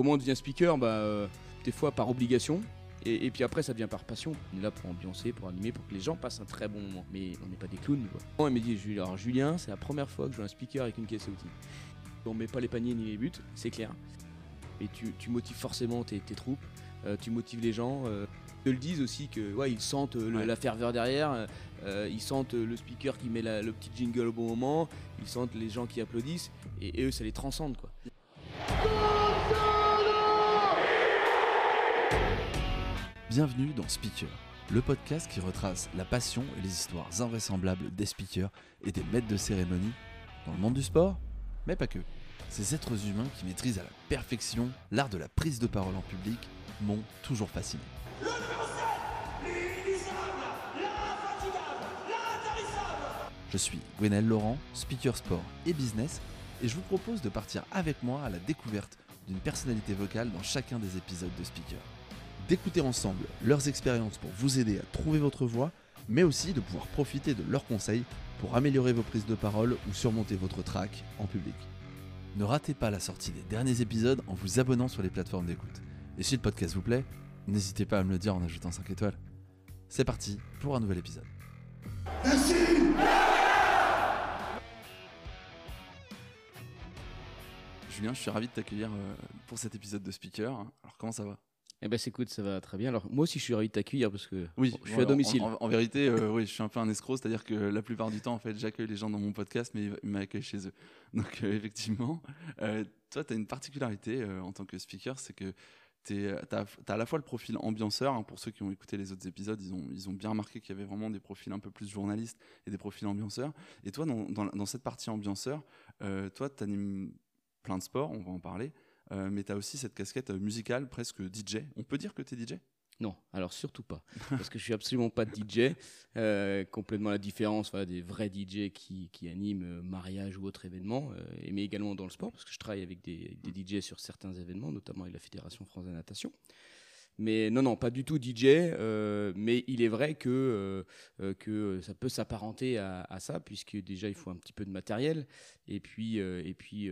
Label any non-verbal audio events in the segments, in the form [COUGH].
comment on devient speaker Bah, euh, des fois par obligation. Et, et puis après, ça devient par passion. On est là pour ambiancer, pour animer, pour que les gens passent un très bon moment. Mais on n'est pas des clowns, quoi. Il m'a dit, Julien, alors Julien, c'est la première fois que je joue un speaker avec une caisse à outils. On met pas les paniers ni les buts, c'est clair. Et tu, tu motives forcément tes, tes troupes, euh, tu motives les gens. euh, ils te le disent aussi que ouais, ils sentent euh, le- Ouais. la ferveur derrière, euh, ils sentent le speaker qui met la- le petit jingle au bon moment, ils sentent les gens qui applaudissent, et, et eux ça les transcende quoi. Bienvenue dans Speaker, le podcast qui retrace la passion et les histoires invraisemblables des speakers et des maîtres de cérémonie dans le monde du sport, mais pas que. Ces êtres humains qui maîtrisent à la perfection l'art de la prise de parole en public m'ont toujours fasciné. Je suis Gwenel Laurent, speaker sport et business, et je vous propose de partir avec moi à la découverte d'une personnalité vocale dans chacun des épisodes de Speaker d'écouter ensemble leurs expériences pour vous aider à trouver votre voix, mais aussi de pouvoir profiter de leurs conseils pour améliorer vos prises de parole ou surmonter votre trac en public. Ne ratez pas la sortie des derniers épisodes en vous abonnant sur les plateformes d'écoute. Et si le podcast vous plaît, n'hésitez pas à me le dire en ajoutant 5 étoiles. C'est parti pour un nouvel épisode. Julien, je suis ravi de t'accueillir euh, pour cet épisode de Speaker. Alors comment ça va? Eh ben écoute, ça va très bien. Alors moi aussi je suis ravi de t'accueillir parce que Oui, je suis ouais, à domicile. En, en- en vérité, euh, oui, je suis un peu un escroc, c'est-à-dire que la plupart du temps, en fait, j'accueille les gens dans mon podcast, mais ils m'accueillent chez eux. [LAUGHS] Donc, euh, effectivement, euh, toi, tu as une particularité en tant que speaker, c'est que tu as, à la fois le profil ambianceur. hein, pour ceux qui ont écouté les autres épisodes, ils ont, ils ont bien remarqué qu'il y avait vraiment des profils un peu plus journalistes et des profils ambianceurs. Et toi, dans, dans, dans cette partie ambianceur, toi, tu animes plein de sports, on va en parler. Euh, mais tu as aussi cette casquette euh, musicale, presque DJ. On peut dire que tu es DJ Non, alors surtout pas. [LAUGHS] Parce que je suis absolument pas DJ. Euh, complètement la différence des vrais DJ qui, qui animent euh, mariage ou autre événement, euh, mais également dans le sport, parce que je travaille avec des, des DJ sur certains événements, notamment avec la Fédération France de natation. Mais non, non, pas du tout DJ. euh, mais il est vrai que, euh, euh, que ça peut s'apparenter à, ça, puisque déjà il faut un petit peu de matériel, et puis, et puis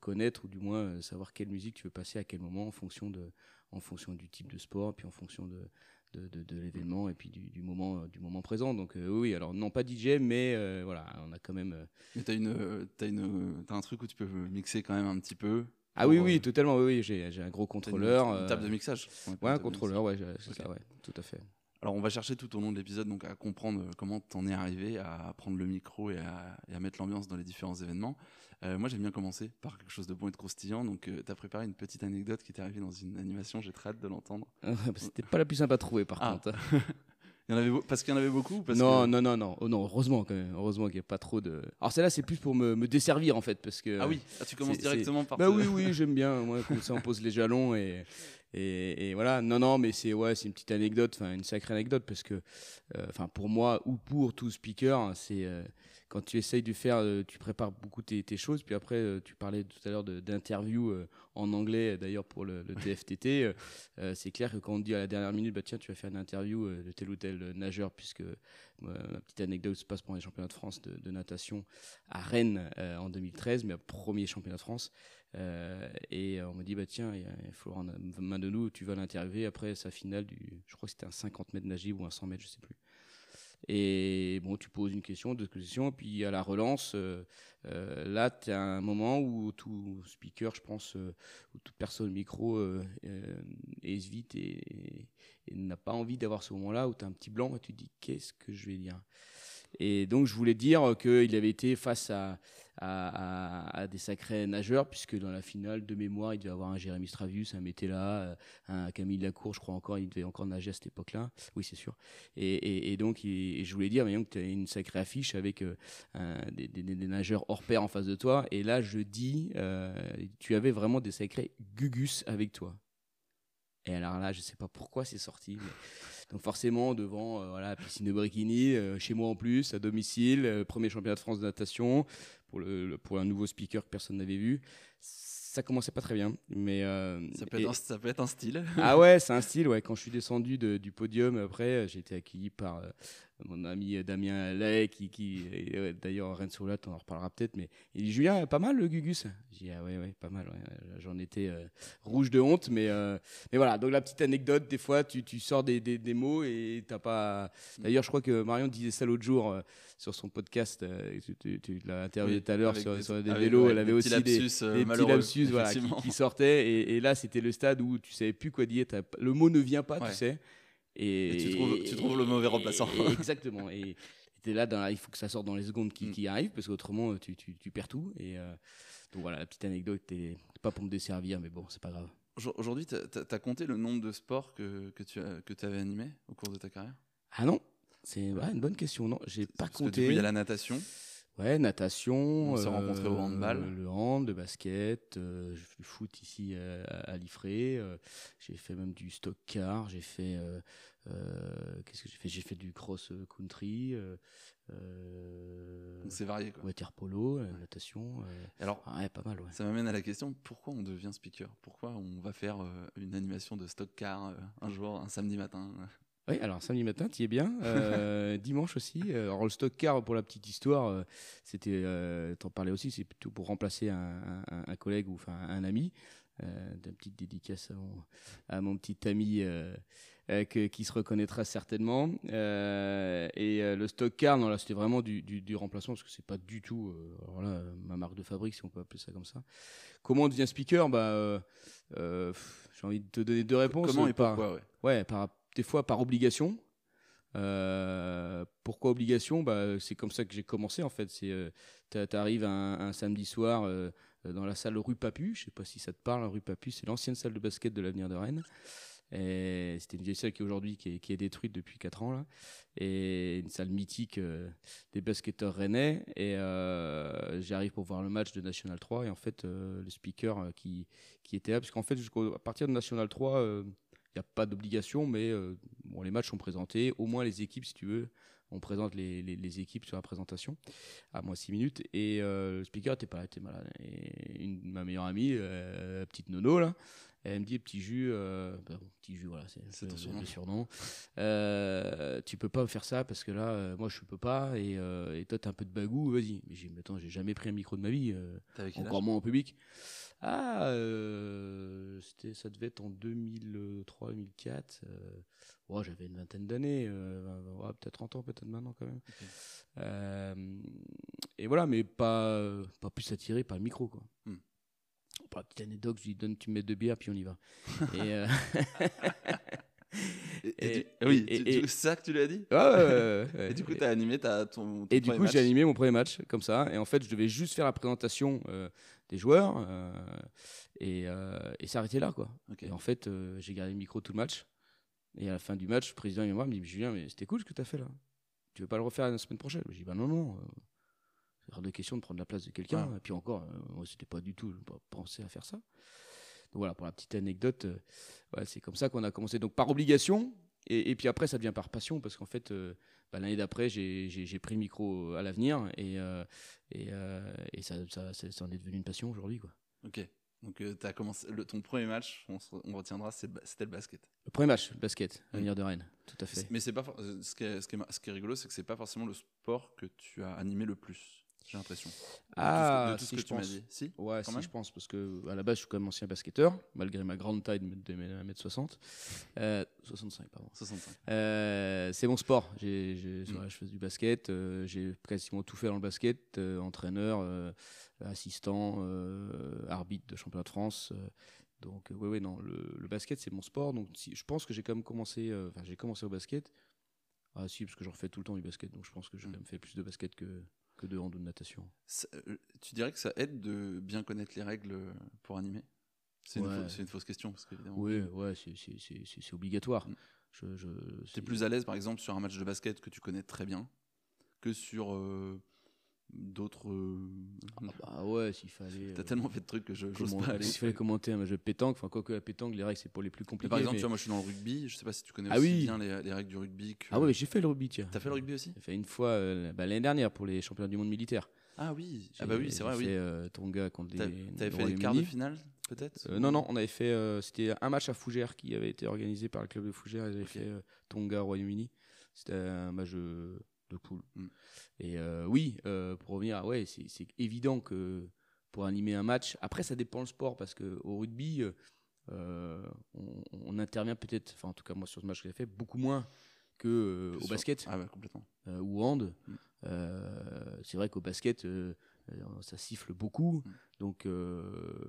connaître, ou du moins savoir quelle musique tu veux passer à quel moment en fonction, de, en fonction du type de sport, puis en fonction de, de, l'événement et puis du, moment du moment présent donc oui alors non pas DJ mais voilà on a quand même Mais t'as une, euh, t'as un truc où tu peux mixer quand même un petit peu. Ah oui Pour, oui euh, totalement oui, oui j'ai j'ai un gros une- contrôleur Une, table de euh, mixage. Ouais, un contrôleur ouais c'est ça ouais tout à fait Alors on va chercher tout au long de l'épisode donc à comprendre euh, comment t'en es arrivé à prendre le micro et à, et à mettre l'ambiance dans les différents événements. Euh, moi j'aime bien commencer par quelque chose de bon et de croustillant. Donc euh, t'as préparé une petite anecdote qui t'est arrivée dans une animation. J'ai très hâte de l'entendre. [LAUGHS] c'était pas la plus simple à trouver par Ah, contre [LAUGHS] Il y en avait beau- parce qu'il y en avait beaucoup. Parce non que... non non non oh, non heureusement quand même heureusement qu'il n'y a pas trop de alors celle-là c'est plus pour me, me desservir en fait parce que Ah oui. Ah, tu commences directement par. Bah oui, oui, j'aime bien. Moi, comme ça, on pose les jalons et, [LAUGHS] et, voilà. Non, non, mais c'est ouais, c'est une petite anecdote, enfin une sacrée anecdote parce que, euh, enfin pour moi ou pour tout speaker, hein, c'est euh, quand tu essayes de faire, euh, tu prépares beaucoup tes, choses, puis après tu parlais tout à l'heure d'interview en anglais, d'ailleurs pour le, le TFTT. c'est clair que quand on te dit à la dernière minute, bah tiens, tu vas faire une interview de tel ou tel nageur, puisque ma petite anecdote se passe pendant les championnats de France de, de natation à Rennes en 2013, mais premier championnat de France. Euh, et on m'a dit, bah tiens, il y a Florent main de nous, tu vas l'interviewer après sa finale du, je crois que c'était un 50 mètres nagible ou un 100 mètres, je sais plus. Et bon, tu poses une question, deux questions, puis à la relance, euh, euh, là, tu as un moment où tout speaker, je pense, euh, où toute personne micro hésite et, et n'a pas envie d'avoir ce moment-là où tu as un petit blanc et tu te dis, qu'est-ce que je vais dire? Et donc, je voulais dire qu'il avait été face à, à, des sacrés nageurs, puisque dans la finale de mémoire, il devait avoir un Jérémy Stravius, un Métella, euh, un Camille Lacour, je crois encore, il devait encore nager à cette époque-là. Oui, c'est sûr. Et, donc, et je voulais dire, mais donc, tu as une sacrée affiche avec euh, des, nageurs hors pair en face de toi. Et là, je dis, euh, tu avais vraiment des sacrés gugus avec toi. Et alors là, je sais pas pourquoi c'est sorti. [LAUGHS] Donc forcément, devant euh, voilà, piscine de euh, chez moi en plus, à domicile, premier championnat de France de natation, pour, le, pour un nouveau speaker que personne n'avait vu. Ça commençait pas très bien. Mais, euh, Ça peut, et- être un, ça peut être un style. ah ouais, c'est un [LAUGHS] style. Ouais. Quand je suis descendu de- du podium, après, j'ai été accueilli par, euh, mon ami Damien Lay, qui, qui d'ailleurs Rennes sur on en reparlera peut-être, mais il dit Julien, pas mal le Gugus? J'ai dit ah ouais, ouais, pas mal. J'en étais rouge de honte, mais, mais voilà. Donc la petite anecdote, des fois, tu, tu sors des, des, des mots et t'as pas. D'ailleurs, je crois que Marion disait ça l'autre jour sur son podcast. tu, tu, l'as interviewé tout à l'heure sur, sur, des vélos. elle avait aussi des, des petits lapsus voilà, qui, qui, sortaient. Et, et là, c'était le stade où tu savais plus quoi dire. Le mot ne vient pas, tu sais. Et, tu, trouves, le mauvais remplaçant. exactement. Et tu es là, dans il faut que ça sorte dans les secondes qui, mm. qui arrivent, parce qu'autrement, tu, tu, perds tout. Et euh, donc voilà, la petite anecdote, c'est pas pour me desservir, mais bon, c'est pas grave. Aujourd'hui, tu as, compté le nombre de sports que, que tu as, que avais animé au cours de ta carrière? Ah non, c'est une bonne question. Non, j'ai pas compté. il y a la natation. Ouais, natation. On s'est rencontrés au handball. Euh, le hand, le basket, euh, je fais du foot ici euh, à, Liffré. j'ai fait même du stock car. J'ai fait. Qu'est-ce que j'ai fait? J'ai fait du cross country. c'est varié quoi. Water polo, natation. Alors, ouais, pas mal. Ouais. Ça m'amène à la question pourquoi on devient speaker? Pourquoi on va faire une animation de stock car un jour, un samedi matin? Oui, alors samedi matin, tu y es bien. Euh, [LAUGHS] dimanche aussi. Euh, alors le stock car, pour la petite histoire, euh, c'était, t'en parlais aussi, c'est plutôt pour remplacer un, collègue ou enfin un ami. D'une petite dédicace à mon, petit ami qui se reconnaîtra certainement. et le stock car, non, là, c'était vraiment du, remplacement parce que c'est pas du tout ma marque de fabrique, si on peut appeler ça comme ça. Comment on devient speaker bah, J'ai envie de te donner deux réponses. Comment et pourquoi ouais. ouais, par des fois par obligation. Euh, pourquoi obligation? Bah, C'est comme ça que j'ai commencé en fait. C'est, euh, tu arrives un, samedi soir euh, dans la salle rue Papu. Je sais pas si ça te parle, rue Papu, c'est l'ancienne salle de basket de l'avenir de Rennes. C'était une vieille salle qui aujourd'hui qui est, détruite depuis 4 ans là. Et une salle mythique des basketteurs rennais. Et j'arrive pour voir le match de National 3 et en fait le speaker qui, qui était là, parce qu'en fait jusqu'à partir de National 3 il n'y a pas d'obligation, mais euh, bon, les matchs sont présentés. Au moins les équipes, si tu veux, on présente les, les, équipes sur la présentation à moins 6 minutes. Et euh, le speaker n'était pas là, était malade. Et une, ma meilleure amie, euh, petite Nono, là, elle me dit petit jus, bah, petit jus, voilà, c'est le surnom. surnom. tu peux pas faire ça parce que là, moi je peux pas. Et, et toi, as un peu de bagou, vas-y. Mais j'ai, attends, j'ai jamais pris un micro de ma vie, encore moins en public. Ah, euh, c'était, ça devait être en 2003-2004. Euh, j'avais une vingtaine d'années, euh, peut-être 30 ans, peut-être maintenant quand même. Euh, et voilà, mais pas, pas plus attiré par le micro, quoi. Hmm. La petite anecdote, je lui donne, tu mets deux bières, puis on y va. [LAUGHS] et, Et, [LAUGHS] oui, c'est ça que tu lui as dit? Ouais, [LAUGHS] Et du coup, tu as animé ton, ton Et du coup, j'ai animé mon premier match comme ça. Et en fait, je devais juste faire la présentation euh, des joueurs euh, et, euh, et s'arrêter là. Quoi. Et en fait, j'ai gardé le micro tout le match. Et à la fin du match, le président et moi me dit Julien, mais c'était cool ce que tu as fait là. Tu veux pas le refaire la semaine prochaine? Je dis Bah non, non. c'est hors de question de prendre la place de quelqu'un. Et puis encore, moi, c'était pas du tout penser à faire ça. Donc voilà, pour la petite anecdote, euh, c'est comme ça qu'on a commencé. Donc par obligation, et, puis après, ça devient par passion, parce qu'en fait, euh, bah, l'année d'après, j'ai pris le micro à l'avenir, et, euh, et, et, ça, ça, ça, en est devenu une passion aujourd'hui. Quoi. Ok. Donc as commencé le, ton premier match, on, on retiendra, c'était le basket. Le premier match, le basket, l'avenir de Rennes, tout à fait. Mais c'est pas ce qui est, ce qui est, ce qui est rigolo, c'est que c'est pas forcément le sport que tu as animé le plus j'ai l'impression. Ah, de tout ce, que, tu m'as dit. Si Ouais, si, je pense, parce que à la base, je suis quand même ancien basketteur, malgré ma grande taille de 1m60. Euh, 65, pardon. 65. Euh, c'est mon sport. J'ai, mm. je fais du basket, euh, j'ai quasiment tout fait dans le basket, euh, entraîneur, assistant, arbitre de championnat de France. donc, oui, oui, non, le, basket, c'est mon sport. Donc, si, je pense que j'ai quand même commencé, enfin, j'ai commencé au basket. Ah, si, parce que j'en refais tout le temps du basket, donc je pense que j'ai mm. quand même fait plus de basket que que de hand de natation. Euh, tu dirais que ça aide de bien connaître les règles pour animer? C'est une, fausse question. Parce oui, ouais, c'est obligatoire. Mm. Je, je tu es plus à l'aise, par exemple, sur un match de basket que tu connais très bien que sur euh, d'autres. Euh, ah bah ouais, s'il fallait. T'as tellement fait de trucs que je n'ose pas aller. S'il fallait commenter un match de pétanque, enfin, quoi que la pétanque, les règles, c'est pour les plus compliqués. par exemple, tu vois, moi je suis dans le rugby, je sais pas si tu connais ah aussi oui. bien les, règles du rugby. Ah ouais, j'ai fait le rugby, tiens. T'as fait le rugby aussi J'ai fait une fois euh, bah, l'année dernière pour les championnats du monde militaire. Ah oui, ah bah oui, c'est vrai, oui. fait euh, Tonga contre les. T'avais fait les quarts de finale peut-être Non, non, on avait fait. C'était un match à Fougères qui avait été organisé par le club de Fougères. Ils avaient fait Tonga, Royaume-Uni. c'était un match de, de poule. Mm. Et euh, oui, euh, pour revenir, ouais, c'est c'est évident que pour animer un match, après ça dépend le sport parce que au rugby, euh, on, on intervient peut-être, enfin en tout cas moi sur ce match que j'ai fait, beaucoup moins que au basket Ah ouais, complètement. ou hand. Mm. C'est vrai qu'au basket, ça siffle beaucoup. Mm. Donc euh,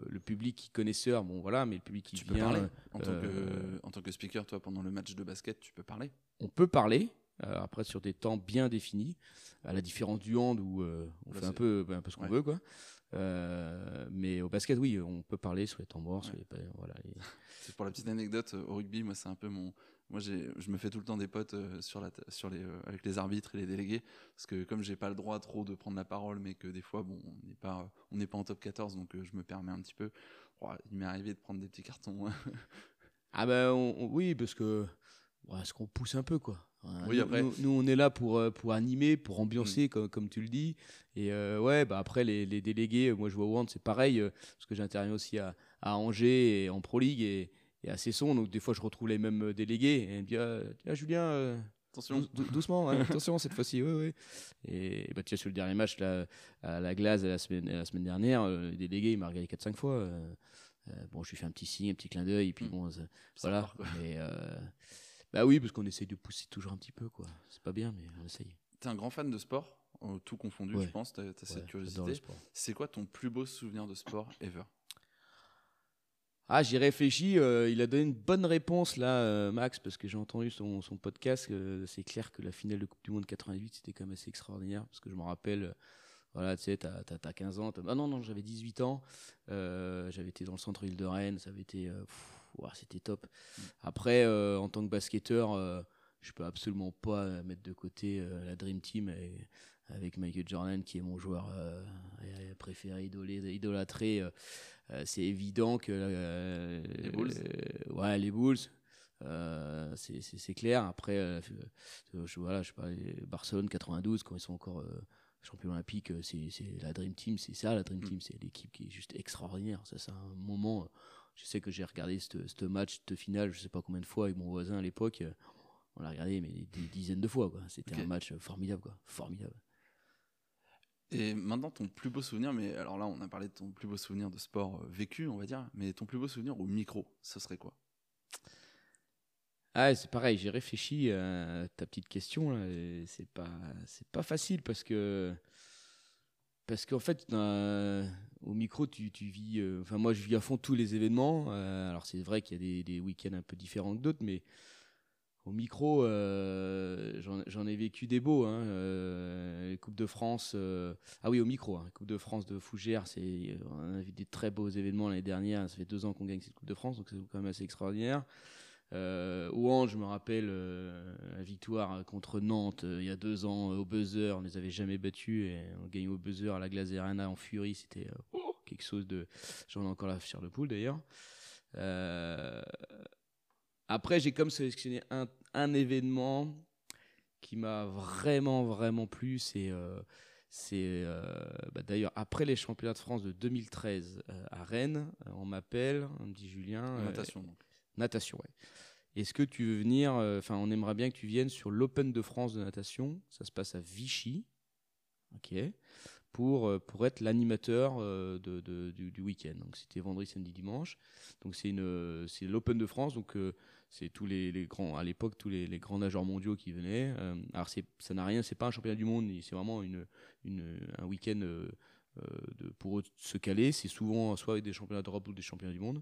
le public qui connaisseur, bon voilà, mais le public qui Tu peux vient, parler euh, en, tant que, en tant que speaker, toi, pendant le match de basket, tu peux parler? On peut parler. Euh, après sur des temps bien définis, à la différence du hand où euh, on Là, fait un peu, ben, un peu ce qu'on Ouais. veut quoi. Euh, mais au basket, oui, on peut parler sur les temps morts, sur Ouais. les, voilà. et- [LAUGHS] C'est pour la petite anecdote, au rugby, moi, c'est un peu mon. Moi, j'ai, je me fais tout le temps des potes sur la, sur les, avec les arbitres et les délégués, parce que comme j'ai pas le droit trop de prendre la parole, mais que des fois, bon, on n'est pas, on n'est pas en top 14, donc je me permets un petit peu. Oh, il m'est arrivé de prendre des petits cartons. hein. Ah ben oui, parce que ouais, ce qu'on pousse un peu quoi. Oui, nous, après- nous, nous, on est là pour euh, pour animer, pour ambiancer comme, comme tu le dis. Et euh, ouais, bah après les, les délégués, euh, moi je vois au hand, c'est pareil euh, parce que j'interviens aussi à, à Angers et en Pro League et, et à Cesson, donc des fois je retrouve les mêmes délégués et ils me disent ah, Julien. euh, Attention. Dou- dou- doucement, hein, attention cette fois-ci, oui, oui. Et, bah, tu vois, sur le dernier match là, à la glace la semaine, la semaine dernière, le délégué il m'a regardé 4-5 fois. bon, je lui fais un petit signe, un petit clin d'œil, et puis Mm. bon, voilà. quoi. Bah oui, parce qu'on essaye de pousser toujours un petit peu, quoi. C'est pas bien, mais on essaye. T'es un grand fan de sport, euh, tout confondu, Ouais. je pense. T'as, Ouais, cette curiosité. C'est quoi ton plus beau souvenir de sport ever? Ah, j'y réfléchis. euh, il a donné une bonne réponse là, euh, Max, parce que j'ai entendu son, son podcast. euh, c'est clair que la finale de Coupe du Monde 88, c'était quand même assez extraordinaire, parce que je me rappelle. voilà, tu sais, t'as, t'as- t'as 15 ans. Ah non, non, j'avais 18 ans. j'avais été dans le centre-ville de Rennes. Ça avait été. pff, ouah, c'était top. Après, euh, en tant que basketteur, euh, je peux absolument pas mettre de côté euh, la Dream Team et- avec Michael Jordan, qui est mon joueur préféré, idolé, idolâtré. c'est évident que Les Bulls. ouais, les Bulls. euh, c'est- clair. Après, euh, je, voilà, je les- Barcelone 92, quand ils sont encore euh, champions olympiques, c'est c'est la Dream Team, c'est ça la Dream Mm. Team, c'est l'équipe qui est juste extraordinaire. Ça, c'est un moment. Je sais que j'ai regardé ce ce match, cette finale, je sais pas combien de fois avec mon voisin à l'époque. euh, On l'a regardé, mais des dizaines de fois. C'était un match formidable, quoi. Formidable. Et maintenant, ton plus beau souvenir, mais alors là, on a parlé de ton plus beau souvenir de sport euh, vécu, on va dire, mais ton plus beau souvenir au micro, ce serait quoi? Ah, c'est pareil, j'ai réfléchi à ta petite question c'est pas c'est pas facile parce que parce qu'en fait au micro tu, vis euh, enfin moi je vis à fond tous les événements. Euh, alors c'est vrai qu'il y a des, week-ends un peu différents que d'autres mais au micro euh, j'en ai vécu des beaux hein, euh, les Coupes de France ah oui au micro hein, Coupe de France de Fougères on a vu des très beaux événements l'année dernière. Ça fait deux ans qu'on gagne cette Coupe de France donc c'est quand même assez extraordinaire euh, je me rappelle euh, la victoire contre Nantes euh, il y a deux ans euh, au buzzer. On les avait jamais battus et on gagne au buzzer à la Glace Arena en furie. C'était oh, quelque chose de. J'en ai encore la chair de poule d'ailleurs. Après, j'ai comme sélectionné un, un événement qui m'a vraiment, vraiment plu. C'est. c'est bah, d'ailleurs après les championnats de France de 2013 euh, à Rennes, on m'appelle, on me dit Julien, En Natation, donc. Natation. Est-ce que tu veux venir euh, Enfin, on aimerait bien que tu viennes sur l'Open de France de natation. Ça se passe à Vichy, ok, pour euh, être l'animateur euh, du, week-end. Donc c'était vendredi, samedi, dimanche. Donc c'est l'Open de France. Donc c'est tous les, grands à l'époque tous les, grands nageurs mondiaux qui venaient. Alors ça n'a rien, c'est pas un championnat du monde. C'est vraiment un week-end. Euh, pour eux de se caler, c'est souvent soit avec des championnats d'Europe ou des championnats du monde.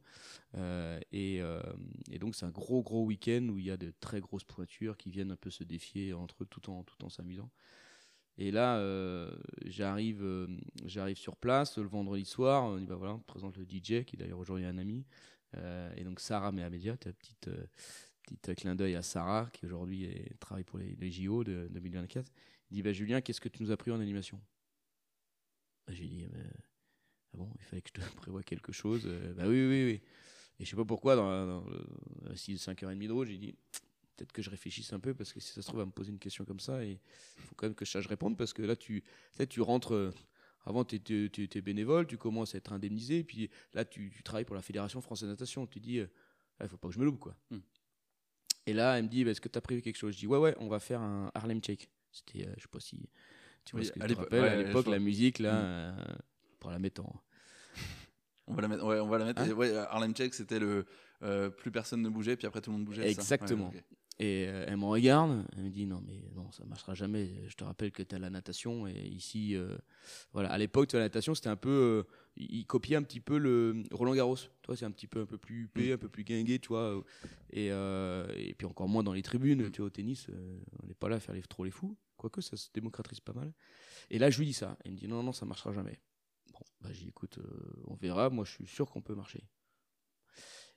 Euh, et, euh, et donc c'est un gros gros week-end où il y a de très grosses pointures qui viennent un peu se défier entre eux tout en tout en s'amusant. Et là, j'arrive, sur place le vendredi soir. On y va voilà, on présente le DJ qui est d'ailleurs aujourd'hui un ami. Et donc Sarah Mehamedia, ta petite petite clin d'œil à Sarah qui aujourd'hui est- travaille pour les, JO de 2024. Il dit bah Julien, qu'est-ce que tu nous as pris en animation? Bah, J'ai dit Euh, ah bon, il fallait que je te [LAUGHS] prévoie quelque chose. Euh, bah oui, oui, oui. Et je sais pas pourquoi, dans, dans le 6-5h30 de route, j'ai dit peut-être que je réfléchisse un peu parce que si ça se trouve, elle va me poser une question comme ça et il faut quand même que je sache répondre parce que là, tu, là, tu rentres. euh, avant, tu étais bénévole, tu commences à être indemnisé, puis là, tu, tu travailles pour la Fédération française de natation. Tu dis, il ne faut pas que je me loupe, quoi. Hmm. Et là, elle me dit, bah, est-ce que tu as prévu quelque chose? Je dis, ouais, ouais, on va faire un Harlem Shake. C'était, euh, je sais pas si tu vois Oui, ce que à je te l'époque- rappelle, ouais, à je l'époque, vois. la musique, là, Mm. euh, pour la mettre en. On va la mettre. Ouais, on va la mettre. Hein ouais, Harlem Shake, c'était le euh, plus personne ne bougeait, puis après tout le monde bougeait. ça Exactement. Ouais. Et euh, elle me regarde, elle me dit non mais non ça marchera jamais. Je te rappelle que tu as la natation et ici euh, voilà à l'époque la natation c'était un peu euh, il il copiait un petit peu le Roland Garros. Toi c'est un petit peu un peu plus huppé, Mm. un peu plus guingué tu vois et euh, et puis encore moins dans les tribunes Mm. tu vois au tennis euh, on n'est pas là à faire les trop les fous quoique ça se démocratise pas mal. Et là je lui dis ça, il me dit non non ça marchera jamais. Bon bah j'ai écoute euh, on verra, moi je suis sûr qu'on peut marcher.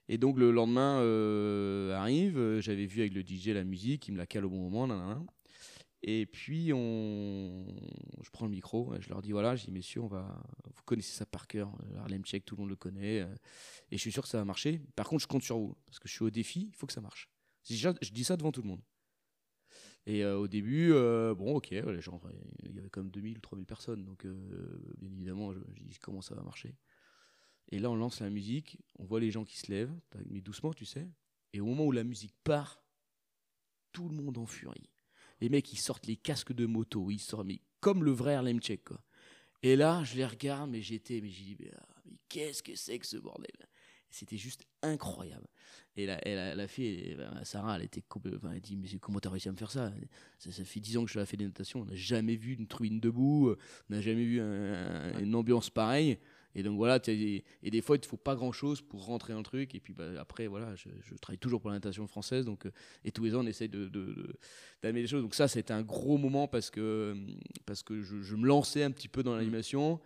Et donc le lendemain euh, arrive, j'avais vu avec le DJ la musique, il me la cale au bon moment, nanana. Et puis on, je prends le micro, et je leur dis voilà, je dis messieurs, on va, vous connaissez ça par cœur, Harlem Shake, tout le monde le connaît, et je suis sûr que ça va marcher. Par contre, je compte sur vous parce que je suis au défi, il faut que ça marche. Je dis ça devant tout le monde. Et euh, au début, euh, bon, ok, les gens, il y avait comme 2000 ou 3000 personnes, donc euh, bien évidemment, je, dis comment ça va marcher? Et là, on lance la musique, on voit les gens qui se lèvent, mais doucement, tu sais. Et au moment où la musique part, tout le monde en furie. Les mecs, ils sortent les casques de moto, ils sortent, mais comme le vrai Harlem Shake, quoi. Et là, je les regarde, mais j'étais, mais j'ai dit, mais, ah, mais qu'est-ce que c'est que ce bordel? C'était juste incroyable. Et la, et la, la fille, ben, Sarah, elle était, elle dit, mais comment t'as réussi à me faire ça? Ça, ça fait 10 ans que je la fais des notations, on n'a jamais vu une tribune debout, on n'a jamais vu un- un- une ambiance pareille. Et donc voilà, et des fois il te faut pas grand chose pour rentrer dans le truc. Et puis bah, après, voilà, je, je travaille toujours pour la natation française, donc euh, et tous les ans on essaye de, de- de- d'amener les choses. Donc ça, c'était un gros moment parce que parce que je, je me lançais un petit peu dans l'animation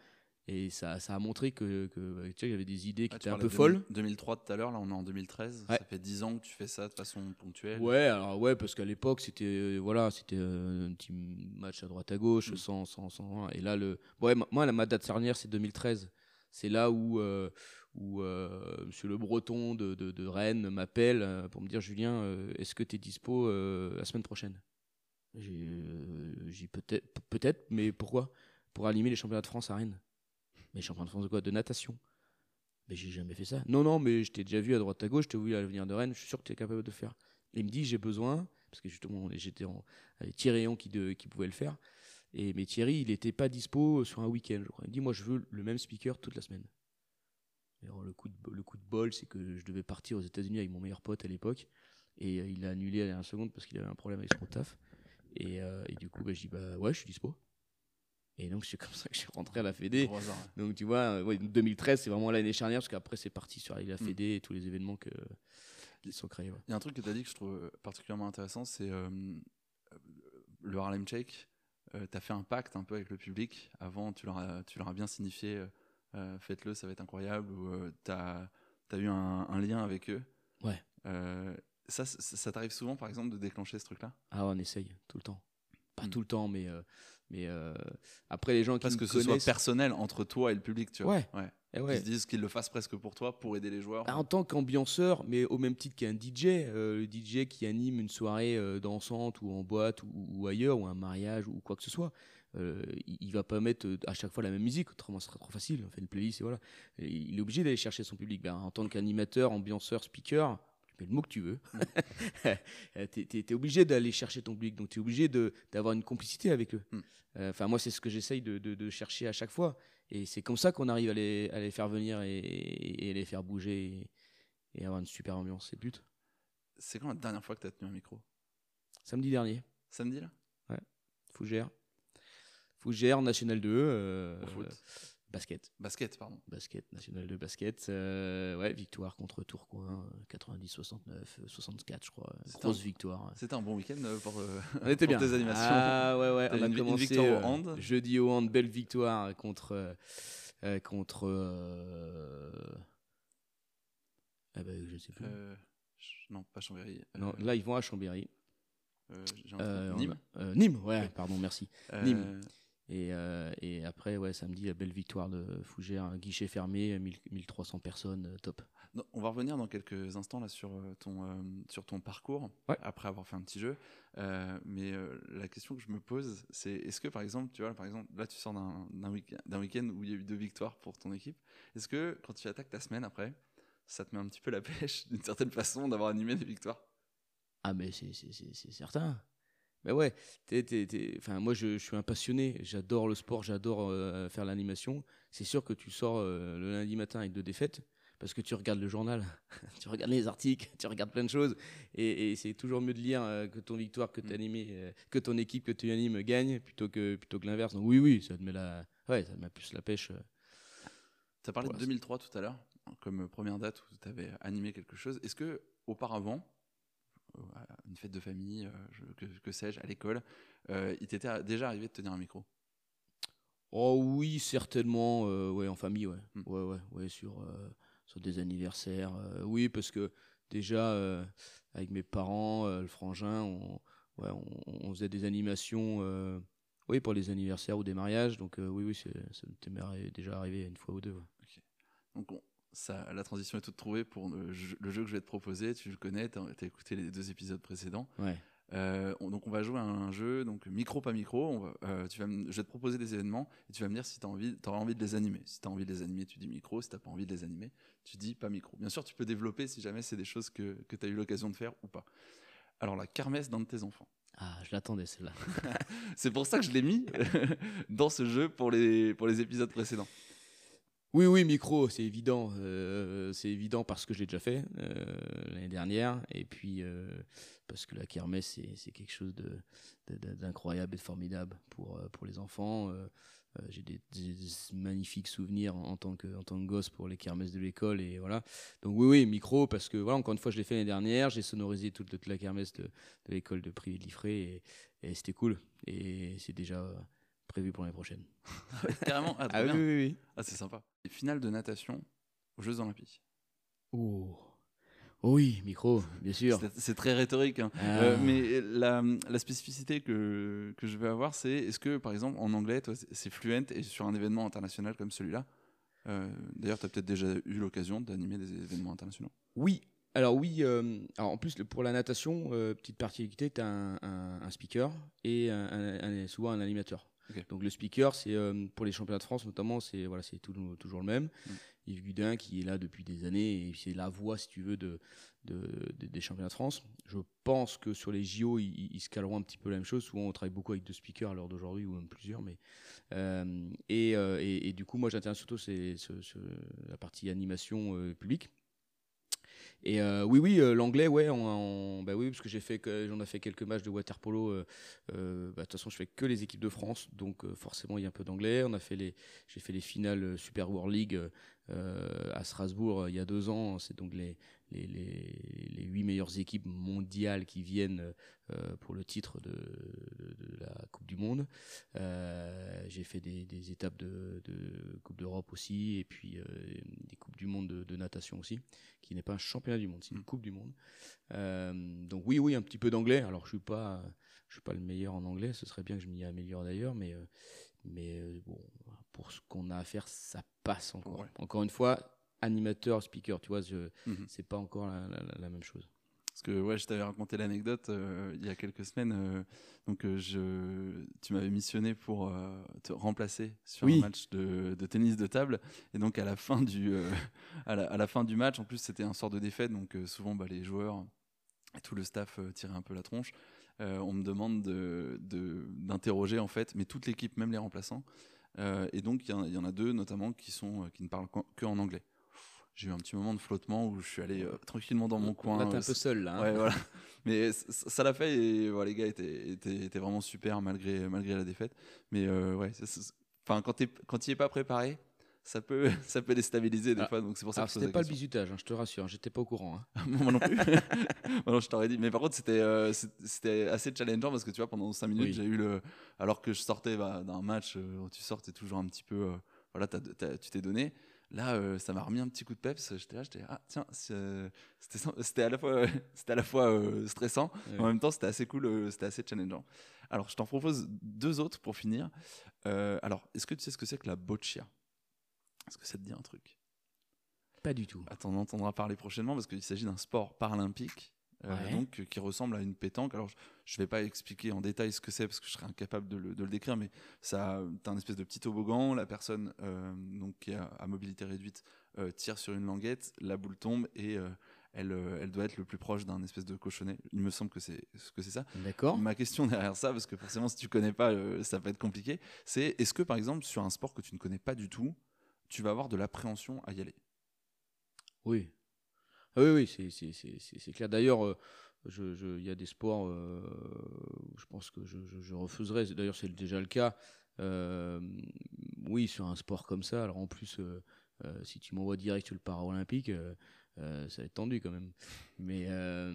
et ça, ça a montré que, que bah, tu sais, j'avais des idées qui Ah, étaient un peu folles. 2003 tout à l'heure, là on est en 2013. Ouais. Ça fait 10 ans que tu fais ça de façon ponctuelle. Ouais, alors ouais, parce qu'à l'époque c'était euh, voilà, c'était euh, un petit match à droite à gauche, Mm. sans, sans, sans- Et là le, ouais, moi la ma date charnière c'est 2013. C'est là où euh, où euh, Monsieur Le Breton de, de, de Rennes m'appelle pour me dire Julien, est-ce que tu es dispo la semaine prochaine? J'ai j'ai peut-être peut-être, mais pourquoi? Pour animer les championnats de France à Rennes. Mais les championnats de France de quoi? De natation. Mais j'ai jamais fait ça. Non, non, mais je t'ai déjà vu à droite à gauche, je t'ai vu à l'avenir de Rennes, je suis sûr que tu es capable de le faire. Et il me dit, j'ai besoin, parce que justement, j'étais en avec Thierry qui, qui pouvait le faire. Et, mais Thierry, il n'était pas dispo sur un week-end, je crois. Il me dit, moi, je veux le même speaker toute la semaine. Le, coup de, bol, c'est que je devais partir aux États-Unis avec mon meilleur pote à l'époque. Et euh, il a annulé à la seconde parce qu'il avait un problème avec son taf. Et, euh, du coup, bah, je dis, bah ouais, je suis dispo. Et donc, c'est comme ça que je suis rentré à la Fédé. Ouais. Donc tu vois, euh, ouais, 2013, c'est vraiment l'année charnière parce qu'après c'est parti sur la Mm. Fédé et tous les événements que, qui sont créés. ouais. Il y a un truc que tu as dit que je trouve particulièrement intéressant, c'est euh, le Harlem Shake. tu as fait un pacte un peu avec le public. Avant, tu leur as, tu leur as bien signifié euh, euh, faites-le, ça va être incroyable. Ou tu as, eu un, un lien avec eux. Ouais. Euh, ça, ça, ça t'arrive souvent, par exemple, de déclencher ce truc-là? Ah, on essaye tout le temps. Pas Mm. tout le temps, mais, euh, mais euh, après les gens qui Parce me que ce soit connaissent. personnel entre toi et le public, tu vois. Ouais. ouais. Eh Ils ouais. se disent qu'ils le fassent presque pour toi, pour aider les joueurs. Bah, en tant qu'ambianceur, mais au même titre qu'un DJ, euh, le DJ qui anime une soirée euh, dansante ou en boîte ou, ou ailleurs, ou un mariage ou quoi que ce soit, il, il va pas mettre à chaque fois la même musique, autrement ce serait trop facile. On fait une playlist et voilà. Et il est obligé d'aller chercher son public. Ben, en tant qu'animateur, ambianceur, speaker, le mot que tu veux. [LAUGHS] tu es, obligé d'aller chercher ton public, donc tu es obligé d'avoir une complicité avec eux. Mm. Euh, Enfin, moi, c'est ce que j'essaye de, de- de chercher à chaque fois. Et c'est comme ça qu'on arrive à les, à les faire venir et, et- et les faire bouger et, et avoir une super ambiance. C'est le but. C'est quand la dernière fois que tu as tenu un micro? Samedi dernier, Samedi, là? Fougère. Fougère, National 2. euh, Au foot. Basket. Basket, pardon. Basket, National 2 basket. euh, ouais, victoire contre Tourcoing, 90-69, euh, 64, je crois. Grosse un- victoire. C'était un bon week-end euh, pour, euh, On était [LAUGHS] pour bien. tes animations. Ah ouais, ouais. On a une- une commencé victoire au euh, hand. jeudi au hand, belle victoire contre. euh, euh, contre. euh, ah ben, je sais plus. Euh, non, pas Chambéry. euh, non, là, ils vont à Chambéry. euh, Euh, Nîmes. a- euh, Nîmes, ouais, pardon, merci. Nîmes. Euh, Et, et après, ouais, samedi, la belle victoire de Fougère, un guichet fermé, 1000 1300 personnes, euh, top. non, on va revenir dans quelques instants là sur euh, ton sur ton parcours Ouais. après avoir fait un petit jeu. Mais la question que je me pose, c'est est-ce que par exemple, tu vois, par exemple, là tu sors d'un d'un week- d'un week-end où il y a eu deux victoires pour ton équipe. Est-ce que quand tu attaques ta semaine après, ça te met un petit peu la [LAUGHS] pêche d'une certaine façon d'avoir animé des victoires? Ah, mais c'est certain. Mais ouais, Enfin, moi je, suis un passionné, j'adore le sport, j'adore euh, faire l'animation. C'est sûr que tu sors euh, le lundi matin avec deux défaites parce que tu regardes le journal, [LAUGHS] tu regardes les articles, tu regardes plein de choses et, c'est toujours mieux de lire euh, que ton victoire, que, mm. que ton équipe que tu animes gagne plutôt que, plutôt que l'inverse. Donc oui, oui, ça te met la, ouais, ça met plus la pêche. tu as parlé de 2003 tout à l'heure comme première date où tu avais animé quelque chose. Est-ce que auparavant, euh, une fête de famille, euh, que, sais-je, à l'école, euh, il t'était déjà arrivé de tenir un micro? Oh oui, certainement, ouais, en famille, ouais, hmm. ouais, ouais, ouais, sur sur des anniversaires, oui, parce que déjà avec mes parents, le frangin, on, ouais, on, faisait des animations, oui, pour les anniversaires ou des mariages, donc oui, oui, ça m'est déjà arrivé une fois ou deux. Donc la transition est toute trouvée pour le jeu, que je vais te proposer. Tu le connais, tu as, écouté les deux épisodes précédents. Euh, donc on va jouer à un jeu, donc micro pas micro. Euh, tu vas je vais te proposer des événements et tu vas me dire si tu as envie, auras envie de les animer. Si tu as envie de les animer, tu dis micro. Si tu n'as pas envie de les animer, tu dis pas micro. Bien sûr, tu peux développer si jamais c'est des choses que, que tu as eu l'occasion de faire ou pas. Alors la kermesse d'un de tes enfants. Ah, je l'attendais celle-là. [LAUGHS] c'est pour ça que je l'ai mis [LAUGHS] dans ce jeu pour les, pour les épisodes précédents. Oui, oui, micro, c'est évident. Euh, c'est évident parce que je l'ai déjà fait euh, l'année dernière. Et puis euh, parce que la kermesse, c'est quelque chose d'incroyable et de formidable pour, pour les enfants. J'ai des, magnifiques souvenirs en, tant que, en tant que gosse pour les kermesses de l'école. Et voilà. Donc oui, oui, micro, parce que voilà, encore une fois, je l'ai fait l'année dernière. J'ai sonorisé toute, la kermesse de, l'école de privé de Liffré. Et, et c'était cool. Et c'est déjà prévu pour l'année prochaine. [LAUGHS] Carrément Ah, ah oui, oui, oui. Ah, c'est sympa. finale de natation aux Jeux Olympiques. Oh. Oui, micro, bien sûr. C'est très rhétorique. Hein. Ah. Euh, mais la, la, spécificité que, que je vais avoir, c'est est-ce que, par exemple, en anglais, c'est fluent et sur un événement international comme celui-là euh, D'ailleurs, tu as peut-être déjà eu l'occasion d'animer des événements internationaux? Oui. Alors oui, euh, alors en plus pour la natation, petite particularité, tu as un, un, speaker et un, souvent un animateur. Donc le speaker, c'est euh, pour les championnats de France notamment, c'est voilà, c'est toujours le même. Mm. Yves Gudin qui est là depuis des années et c'est la voix, si tu veux, de, des championnats de France. Je pense que sur les JO, ils, se caleront un petit peu la même chose. Souvent, on travaille beaucoup avec deux speakers à l'heure d'aujourd'hui ou même plusieurs, mais euh, euh, et, et, du coup, moi, j'interviens surtout c'est la partie animation publique. Et euh, oui, oui, euh, l'anglais, ouais, bah oui, parce que j'ai fait, j'en ai fait quelques matchs de water polo. Euh, bah, de toute façon, je fais que les équipes de France, donc forcément, il y a un peu d'anglais. On a fait les, j'ai fait les finales Super World League à Strasbourg il y a deux ans. C'est donc les, les, les, huit meilleures équipes mondiales qui viennent euh, pour le titre de, de, la Coupe du Monde. Euh, j'ai fait des, des étapes de, de Coupe d'Europe aussi, et puis euh, des Coupes du Monde de, natation aussi, qui n'est pas un championnat du monde, c'est une mm. Coupe du Monde. donc oui, oui, un petit peu d'anglais. Alors je suis pas, je suis pas le meilleur en anglais. Ce serait bien que je m'y améliore d'ailleurs, mais mais bon, pour ce qu'on a à faire, ça passe encore. Encore une fois, animateur, speaker, tu vois, je, mhm. c'est pas encore la, même chose. Parce que ouais, je t'avais raconté l'anecdote euh, il y a quelques semaines. Euh, donc euh, je, tu m'avais missionné pour te remplacer sur un match de, tennis de table. Et donc à la fin du, [LAUGHS] à la, fin du match, en plus c'était un sort de défaite, donc souvent bah, les joueurs et tout le staff tiraient un peu la tronche. on me demande de, d'interroger en fait, mais toute l'équipe, même les remplaçants. Et donc il y, y, en a deux notamment qui sont qui ne parlent que en anglais j'ai eu un petit moment de flottement où je suis allé euh, tranquillement dans mon coin. Là, t'es un peu seul, là. Hein. Ouais, voilà. [LAUGHS] Mais ça l'a fait et les gars étaient, étaient, étaient, vraiment super malgré, malgré la défaite. Mais euh, ouais, enfin, quand tu quand es pas préparé, ça peut, [LAUGHS] ça peut déstabiliser des ah. fois. Donc c'est pour ça Alors, c'était pas le bisutage, hein, je te rassure, j'étais pas au courant. Hein. [LAUGHS] Moi non plus. [LAUGHS] Non, je t'aurais dit. Mais par contre, c'était euh, c'était assez challengeant parce que tu vois, pendant 5 minutes, j'ai eu le. Alors que je sortais bah, d'un match, où tu sors, toujours un petit peu. voilà, tu t'es donné. Là, euh, ça m'a remis un petit coup de peps. J'étais là, j'étais ah tiens, euh, c'était à la fois, c'était à la fois euh, stressant, en même temps c'était assez cool, c'était assez challengeant. Alors, je t'en propose deux autres pour finir. alors, est-ce que tu sais ce que c'est que la boccia? Est-ce que ça te dit un truc? Pas du tout. Attends, on entendra parler prochainement parce qu'il s'agit d'un sport paralympique euh, donc qui ressemble à une pétanque. Alors je ne vais pas expliquer en détail ce que c'est parce que je serais incapable de le, décrire, mais ça, as un espèce de petit toboggan. La personne euh, donc qui a à mobilité réduite euh, tire sur une languette, la boule tombe et elle, euh, elle doit être le plus proche d'un espèce de cochonnet. Il me semble que c'est que c'est ça. D'accord. Ma question derrière ça, parce que forcément, si tu connais pas, euh, ça peut être compliqué, c'est est-ce que par exemple, sur un sport que tu ne connais pas du tout, tu vas avoir de l'appréhension à y aller Oui. Ah oui, oui, c'est- clair. D'ailleurs, euh, je- je- il y a des sports euh, je pense que je, je- je refuserais. D'ailleurs, c'est déjà le cas. Euh, oui, sur un sport comme ça. Alors en plus, euh, euh, si tu m'envoies direct sur le paralympique, euh, ça va être tendu quand même. Mais, euh,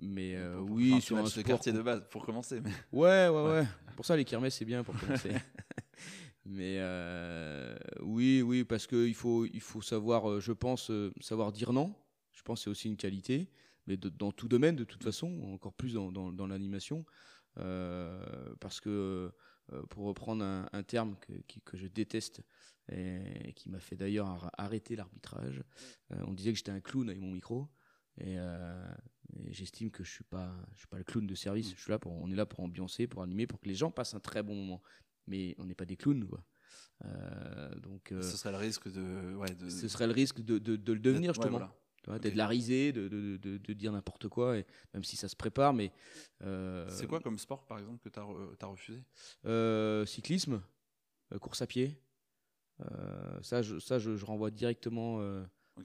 mais euh, Pour- pour- oui, sur un sport. quartier de base pour commencer. Mais... Ouais, ouais, Ouais. ouais. Pour ça, les kermesses, c'est bien pour commencer. [LAUGHS] Mais euh, oui, oui, parce qu'il faut, il faut savoir, euh, je pense, euh, savoir dire non. Je pense que c'est aussi une qualité, mais de- dans tout domaine, de toute façon, encore plus dans, dans, dans l'animation. Euh, parce que, pour reprendre un, un terme que, qui- que je déteste, et qui m'a fait d'ailleurs ar- arrêter l'arbitrage, euh, on disait que j'étais un clown avec mon micro. Et, et j'estime que je suis pas, je suis pas le clown de service. Je suis là pour, on est là pour ambiancer, pour animer, pour que les gens passent un très bon moment. Mais on n'est pas des clowns, quoi. Euh, donc, euh, Ce serait le risque de. Ouais, de... ce serait le risque de, de, de le devenir Ouais, justement. voilà. Tu vois, Ok. D'être la risée, de, de, dire n'importe quoi, et même si ça se prépare. Mais euh, C'est quoi comme sport, par exemple, que tu as, refusé? cyclisme, course à pied. Ça, je, ça je, je renvoie directement [LAUGHS]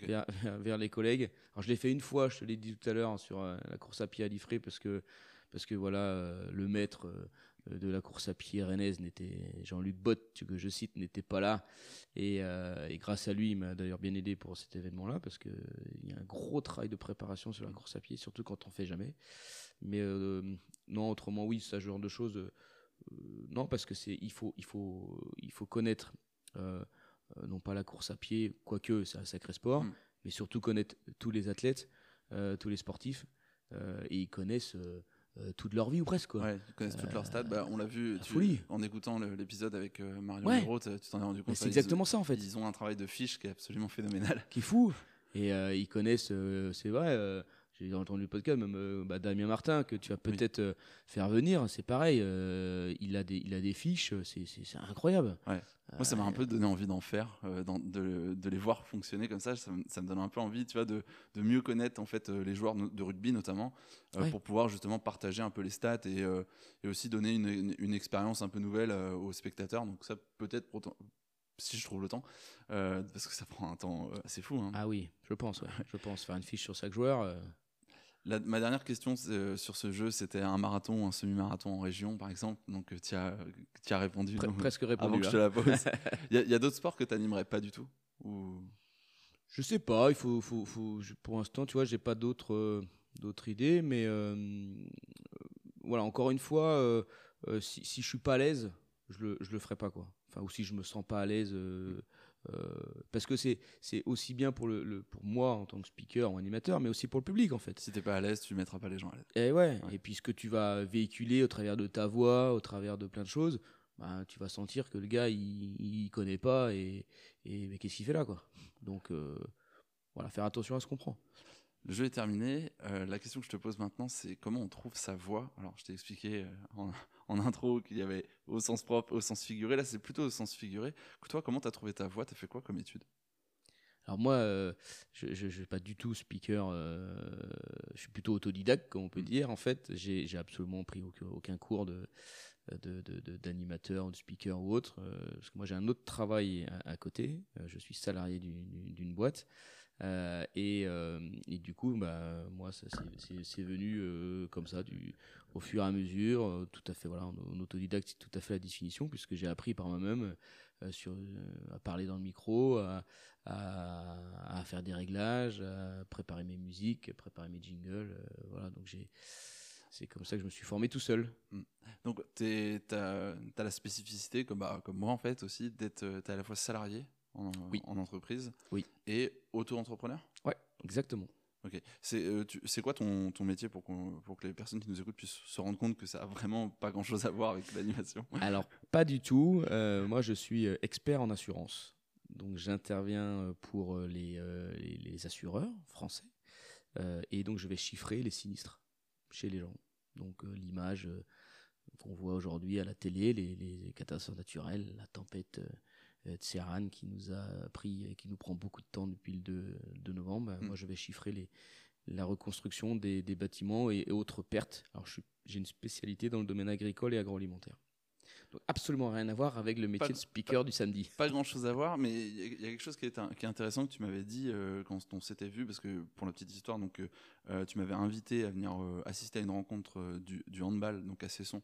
vers, les collègues. Alors, je l'ai fait une fois, je te l'ai dit tout à l'heure, sur la course à pied à Liffré, parce que, parce que voilà, euh, le maître euh, de la course à pied rennaise n'était, Jean-Luc Bott, que je cite, n'était pas là. Et, euh, et grâce à lui, il m'a d'ailleurs bien aidé pour cet événement-là, parce qu'il y a un gros travail de préparation sur la course à pied, surtout quand on fait jamais. Mais euh, non, autrement, oui, ça, ce genre de choses. euh, euh, non, parce que c'est il faut il faut il faut connaître euh, euh, non pas la course à pied, quoique c'est un sacré sport, Mm. mais surtout connaître tous les athlètes, euh, tous les sportifs, euh, et ils connaissent euh, euh, toute leur vie ou presque quoi. Ouais, ils connaissent toutes leurs stats. Bah, on l'a vu tu- folie. en écoutant l'épisode avec euh, Marion Ouais. Tu t'en es rendu compte. c'est ils- exactement ça en fait. Ils ont un travail de fiche qui est absolument phénoménal. qui est fou. Et euh, ils connaissent, euh, c'est vrai, euh, j'ai entendu le podcast, même euh, bah, Damien Martin, que tu vas Oui. peut-être euh, faire venir, c'est pareil, euh, il, a des, il a des fiches, c'est- incroyable. Ouais. Moi, ça m'a un peu donné envie d'en faire, de, de les voir fonctionner comme ça. Ça, me- ça me donne un peu envie, tu vois, de, de mieux connaître en fait les joueurs de rugby notamment, Ouais. pour pouvoir justement partager un peu les stats et, et aussi donner une, une- une expérience un peu nouvelle aux spectateurs. Donc ça, peut-être, si je trouve le temps, parce que ça prend un temps assez fou. hein. Ah oui, je pense, ouais. je pense faire une fiche sur chaque joueur. Euh, La- ma dernière question euh, sur ce jeu, c'était un marathon ou un semi-marathon en région, par exemple. Donc tu as, as répondu. pre- donc, presque avant répondu. que je hein. te la pose. Il [LAUGHS] y a, a d'autres sports que tu n'animerais pas du tout ou... Je sais pas, il faut, faut, faut je- pour l'instant, tu vois, j'ai pas d'autres euh, d'autres idées, mais euh, euh, voilà, encore une fois, euh, euh, si, si je suis pas à l'aise, je le, je le ferai pas quoi. Enfin, ou si je me sens pas à l'aise, euh, euh, parce que c'est aussi bien pour le, le- pour moi en tant que speaker ou animateur, mais aussi pour le public en fait. Si t'es pas à l'aise, tu mettras pas les gens à l'aise. Et ouais, Ouais. et puis ce que tu vas véhiculer au travers de ta voix, au travers de plein de choses, bah, tu vas sentir que le gars il, il connaît pas et, et mais qu'est-ce qu'il fait là quoi? Donc euh, voilà, faire attention à ce qu'on prend. Le jeu est terminé. Euh, la question que je te pose maintenant, c'est comment on trouve sa voix? Alors, je t'ai expliqué euh, en, en intro qu'il y avait au sens propre, au sens figuré. Là, c'est plutôt au sens figuré. Toi, comment t'as trouvé ta voix? T'as fait quoi comme étude? Alors moi, euh, je ne suis pas du tout speaker, euh, je suis plutôt autodidacte, comme on peut Mm. dire. En fait, j'ai absolument pris aucun, aucun cours de de- de- de- d'animateur, de, speaker ou autre, euh, parce que moi j'ai un autre travail à, à côté. Je suis salarié d'une boîte. Euh, et, euh, et du coup, bah, moi, c'est- venu euh, comme ça, du, au fur et à mesure, tout à fait, voilà, en, autodidacte, c'est tout à fait la définition, puisque j'ai appris par moi-même à parler dans le micro, à, à, à faire des réglages, à préparer mes musiques, préparer mes jingles, voilà, donc j'ai, c'est comme ça que je me suis formé tout seul. Donc, tu as, la spécificité, comme, bah, comme moi en fait aussi, d'être à la fois salarié en, Oui. en entreprise Oui. et auto-entrepreneur? Ouais, exactement. Ok. C'est euh, quoi ton, ton métier pour, qu'on- pour que les personnes qui nous écoutent puissent se rendre compte que ça a vraiment pas grand chose à voir avec l'animation? Alors, pas du tout. Euh, moi, je suis euh, expert en assurance. Donc, j'interviens euh, pour les, euh, les, les assureurs français. Et donc, je vais chiffrer les sinistres chez les gens. Donc, l'image qu'on voit aujourd'hui à la télé, les, les catastrophes naturelles, la tempête euh, de Serran qui nous a pris et qui nous prend beaucoup de temps depuis le 2, 2 novembre. Mm. Moi, je vais chiffrer les, la reconstruction des, des bâtiments et, autres pertes. Alors, j'ai une spécialité dans le domaine agricole et agroalimentaire. Donc, absolument rien à voir avec le métier de speaker du samedi. Pas grand chose à voir, mais il y, a quelque chose qui est, qui est intéressant que tu m'avais dit euh, quand on s'était vu, parce que pour la petite histoire, donc, euh, tu m'avais invité à venir assister à une rencontre du, du, handball, donc à Cesson.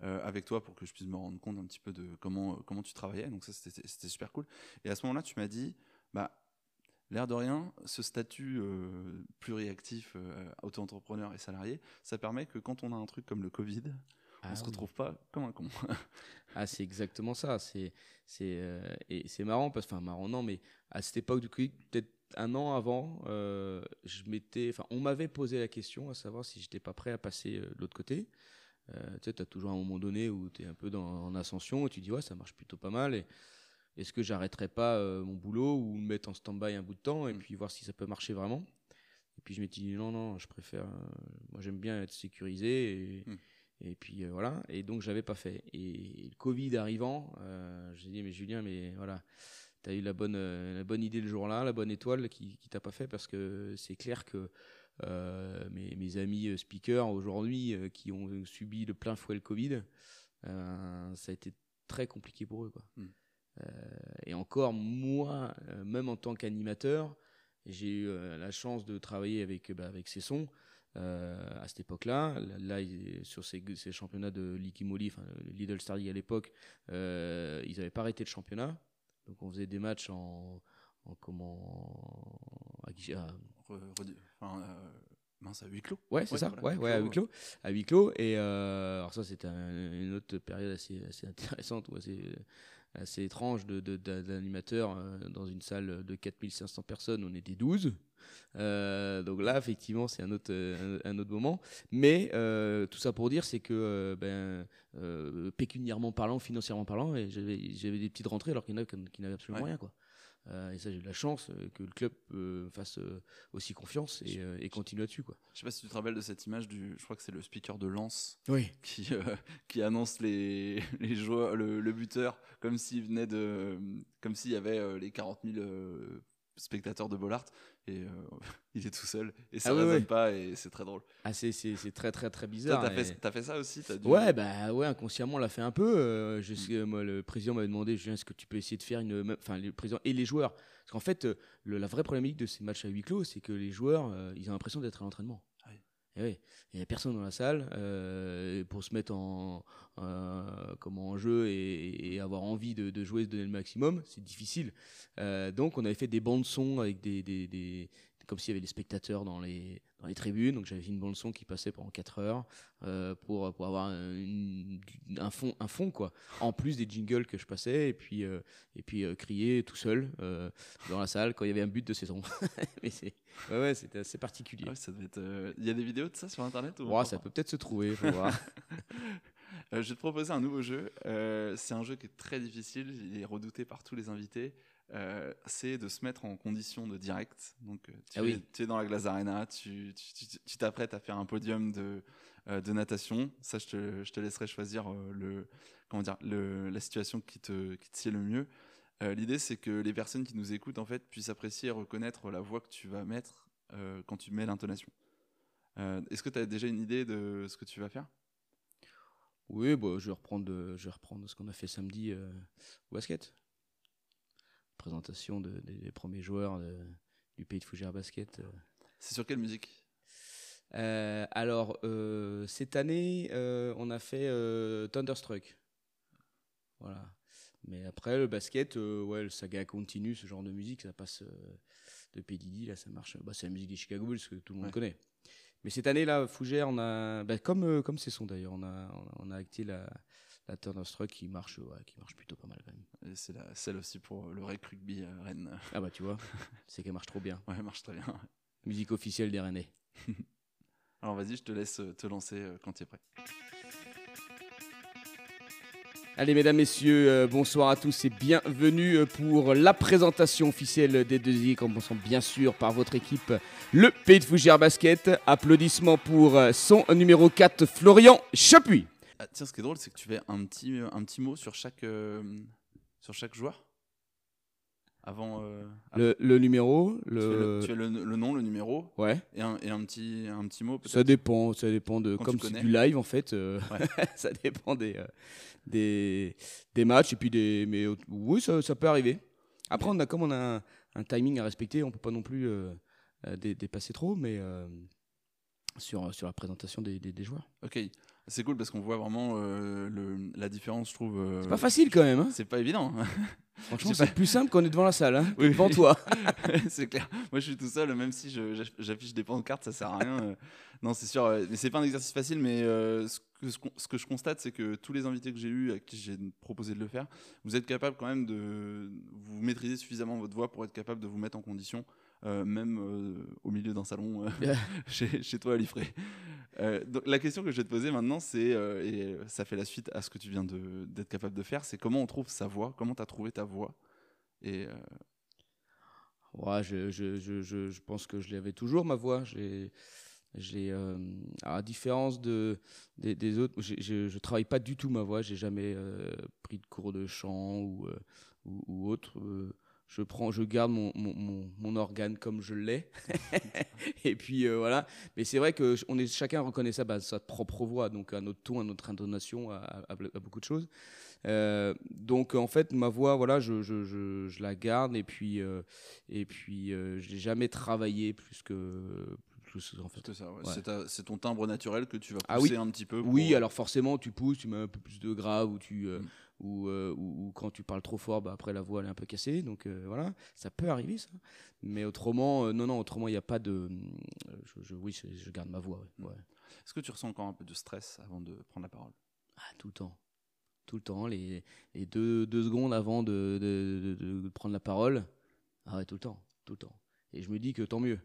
Avec toi pour que je puisse me rendre compte un petit peu de comment, comment tu travaillais. Donc ça, c'était super cool. Et à ce moment-là, tu m'as dit, bah, L'air de rien, ce statut euh, pluriactif, euh, auto-entrepreneur et salarié, ça permet que quand on a un truc comme le Covid, on ne ah se retrouve pas comme un con. [LAUGHS] ah, c'est exactement ça. C'est c'est euh, et c'est marrant parce enfin marrant non, mais à cette époque du Covid, peut-être un an avant, euh, je m'étais, enfin, on m'avait posé la question à savoir si j'étais pas prêt à passer de l'autre côté. Tu sais, as toujours un moment donné où tu es un peu dans, en ascension et tu dis ouais, ça marche plutôt pas mal et est-ce que j'arrêterai pas euh, mon boulot ou me mettre en stand-by un bout de temps et mm. puis voir si ça peut marcher vraiment? Et puis je m'étais dit non, non, je préfère. Euh, moi, j'aime bien être sécurisé et, mm. et puis euh, voilà. Et donc, j'avais pas fait. Et le Covid arrivant, j'ai dit mais Julien, mais voilà. Tu as eu la bonne, la bonne idée le jour-là, la bonne étoile qui, qui t'a pas fait parce que c'est clair que mes, mes, amis speakers aujourd'hui qui ont subi de plein fouet le Covid, ça a été très compliqué pour eux. Quoi. Mm. Euh, et encore, moi, euh, même en tant qu'animateur, j'ai eu euh, la chance de travailler avec, bah, avec Cesson. à cette époque-là. Là, sur ces, ces, championnats de Likimoli, enfin Lidl Star League à l'époque, ils n'avaient pas arrêté le championnat. Donc on faisait des matchs en, en comment à, enfin, mince, à huis clos. Ouais, c'est ça. ouais, ouais, à huis clos. À huis clos. Et alors ça, c'était une autre période assez, assez intéressante ou assez assez étrange d'animateur de, euh, dans une salle de 4500 personnes, on était 12. Euh, donc là, effectivement, c'est un autre, un, autre moment. Mais euh, tout ça pour dire, c'est que ben, pécuniairement parlant, financièrement parlant, j'avais des petites rentrées alors qu'il y en a qui n'avaient absolument rien. Quoi. Euh, et ça, j'ai eu de la chance euh, que le club euh, fasse aussi confiance et, continue là-dessus. Quoi. Je sais pas si tu te rappelles de cette image du, je crois que c'est le speaker de Lens oui. qui, qui annonce les, [LAUGHS] les joueurs, le, le buteur comme s'il venait de, comme s'il y avait les 40 000 spectateur de Bollard et euh, [LAUGHS] il est tout seul et ça ne ah résonne pas et c'est très drôle. Ah c'est, très très très bizarre. T'as, fait, as fait ça aussi dû... Ouais bah ouais inconsciemment on l'a fait un peu. Euh, je sais, moi, le président m'avait demandé est-ce que tu peux essayer de faire une enfin le président et les joueurs? Parce qu'en fait la vraie problématique de ces matchs à huis clos c'est que les joueurs euh, ils ont l'impression d'être à l'entraînement. Oui, il n'y a personne dans la salle euh, pour se mettre en, euh, comment, en jeu et, avoir envie de, jouer, de donner le maximum. C'est difficile. Euh, donc, on avait fait des bandes son avec des, des, des, comme s'il y avait des spectateurs dans les, dans les tribunes. Donc j'avais une bande son qui passait pendant 4 heures euh, pour, pour avoir un, fond, un fond, quoi. En plus des jingles que je passais et puis, euh, et puis euh, crier tout seul dans la salle quand il y avait un but de saison. [LAUGHS] Mais c'est, ouais, ouais, c'était assez particulier. Ah ça Il y a des vidéos de ça sur internet ou Ça peut peut-être se trouver, faut voir. [LAUGHS] je vais te proposer un nouveau jeu. c'est un jeu qui est très difficile, il est redouté par tous les invités. Euh, c'est de se mettre en condition de direct. Donc, euh, tu, ah es, tu es, dans la Glace Arena, tu t'apprêtes à faire un podium de, euh, de natation. Ça, je te, je te laisserai choisir le, comment dire, le, la situation qui te, qui te sied le mieux. L'idée, c'est que les personnes qui nous écoutent en fait puissent apprécier et reconnaître la voix que tu vas mettre quand tu mets l'intonation. Est-ce que tu as déjà une idée de ce que tu vas faire? Oui, bon, je, vais reprendre, je vais reprendre ce qu'on a fait samedi au basket présentation des premiers joueurs du pays de Fougères Basket. Euh. C'est sur quelle musique? Euh, Alors, euh, cette année, on a fait Thunderstruck. Voilà. Mais après, le basket, ouais, le saga continue, ce genre de musique, ça passe de P. là, ça marche. Bah, c'est la musique des Chicago Bulls que tout le monde connaît. Mais cette année, là, Fougères, on a, bah, comme, comme c'est son d'ailleurs, on a, on a acté la, la Thunderstruck qui marche, ouais, qui marche plutôt pas mal quand même. c'est la, celle aussi pour le Rec Rugby à Rennes. Ah bah tu vois, [LAUGHS] c'est qu'elle marche trop bien. Ouais, elle marche très bien. Musique officielle des Rennais. [LAUGHS] Alors vas-y, je te laisse te lancer euh, quand tu es prêt. Allez, mesdames, messieurs, euh, bonsoir à tous et bienvenue euh, pour la présentation officielle des deux équipes, commençant bien sûr par votre équipe, le Pays de Fougères Basket. Applaudissements pour son numéro 4, Florian Chapuis. Ah, tiens, ce qui est drôle, c'est que tu fais un petit, un petit mot sur chaque, euh, sur chaque joueur. avant. euh, Le, le numéro, Tu fais, le, tu le- le nom, le numéro Ouais. et un, et un petit, un petit mot. Ça dépend, ça dépend de Quand comme c'est du live en fait, euh, Ouais. [LAUGHS] ça dépend des, euh, des des matchs et puis des mais euh, oui ça, ça peut arriver. Après on a comme on a un, un timing à respecter, on peut pas non plus euh, euh, dé- dépasser trop, mais euh, sur sur la présentation des, des, des joueurs. Ok, c'est cool parce qu'on voit vraiment euh, le, la différence, je trouve. euh, C'est pas facile quand même. Hein. C'est pas évident. [LAUGHS] Franchement c'est plus simple quand on est devant la salle, hein, Oui. devant toi. [LAUGHS] c'est clair. Moi, je suis tout seul, même si j'affiche des pancartes, ça sert à rien. euh. Non, c'est sûr. euh, Mais c'est pas un exercice facile. Mais euh, ce, que, ce qu'on- ce que je constate, c'est que tous les invités que j'ai eus, à qui j'ai proposé de le faire, vous êtes capable quand même de vous maîtriser suffisamment votre voix pour être capable de vous mettre en condition, même au milieu d'un salon [LAUGHS] chez, chez toi à Liffré. Donc, la question que je vais te poser maintenant, c'est, et ça fait la suite à ce que tu viens d'être capable de faire, c'est comment on trouve sa voix, comment tu as trouvé ta voix et euh, je, je, je, je, pense que je l'avais toujours, ma voix. J'ai, j'ai, euh, à différence de, des, autres, je travaille pas du tout ma voix. J'ai jamais euh, pris de cours de chant ou, euh, ou autre. Je, prends, je garde mon, mon, mon, mon organe comme je l'ai. [LAUGHS] Et puis euh, voilà. Mais c'est vrai que on est, chacun reconnaît ça, bah, sa propre voix, donc à notre ton, à notre intonation, à, à- à beaucoup de choses. Euh, donc en fait, ma voix, voilà, je, je, je, je la garde et puis. euh, et puis, je n'ai jamais travaillé plus que. En fait. C'est ouais. Ton timbre naturel que tu vas Ah pousser oui. un petit peu. pour- Oui, alors forcément, tu pousses, tu mets un peu plus de grave ou, tu, euh, Mm. Ou, euh, ou, ou quand tu parles trop fort, bah, après la voix elle est un peu cassée. Donc euh, voilà, ça peut arriver ça. Mais autrement, euh, non, non, autrement, il n'y a pas de. Je, je- oui, je, je garde ma voix. ouais, Mm. ouais. Est-ce que tu ressens encore un peu de stress avant de prendre la parole? Ah, tout le temps. Tout le temps. Les, les deux, deux secondes avant de, de, de- de prendre la parole. Ah ouais, tout le temps. Tout le temps. Et je me dis que tant mieux.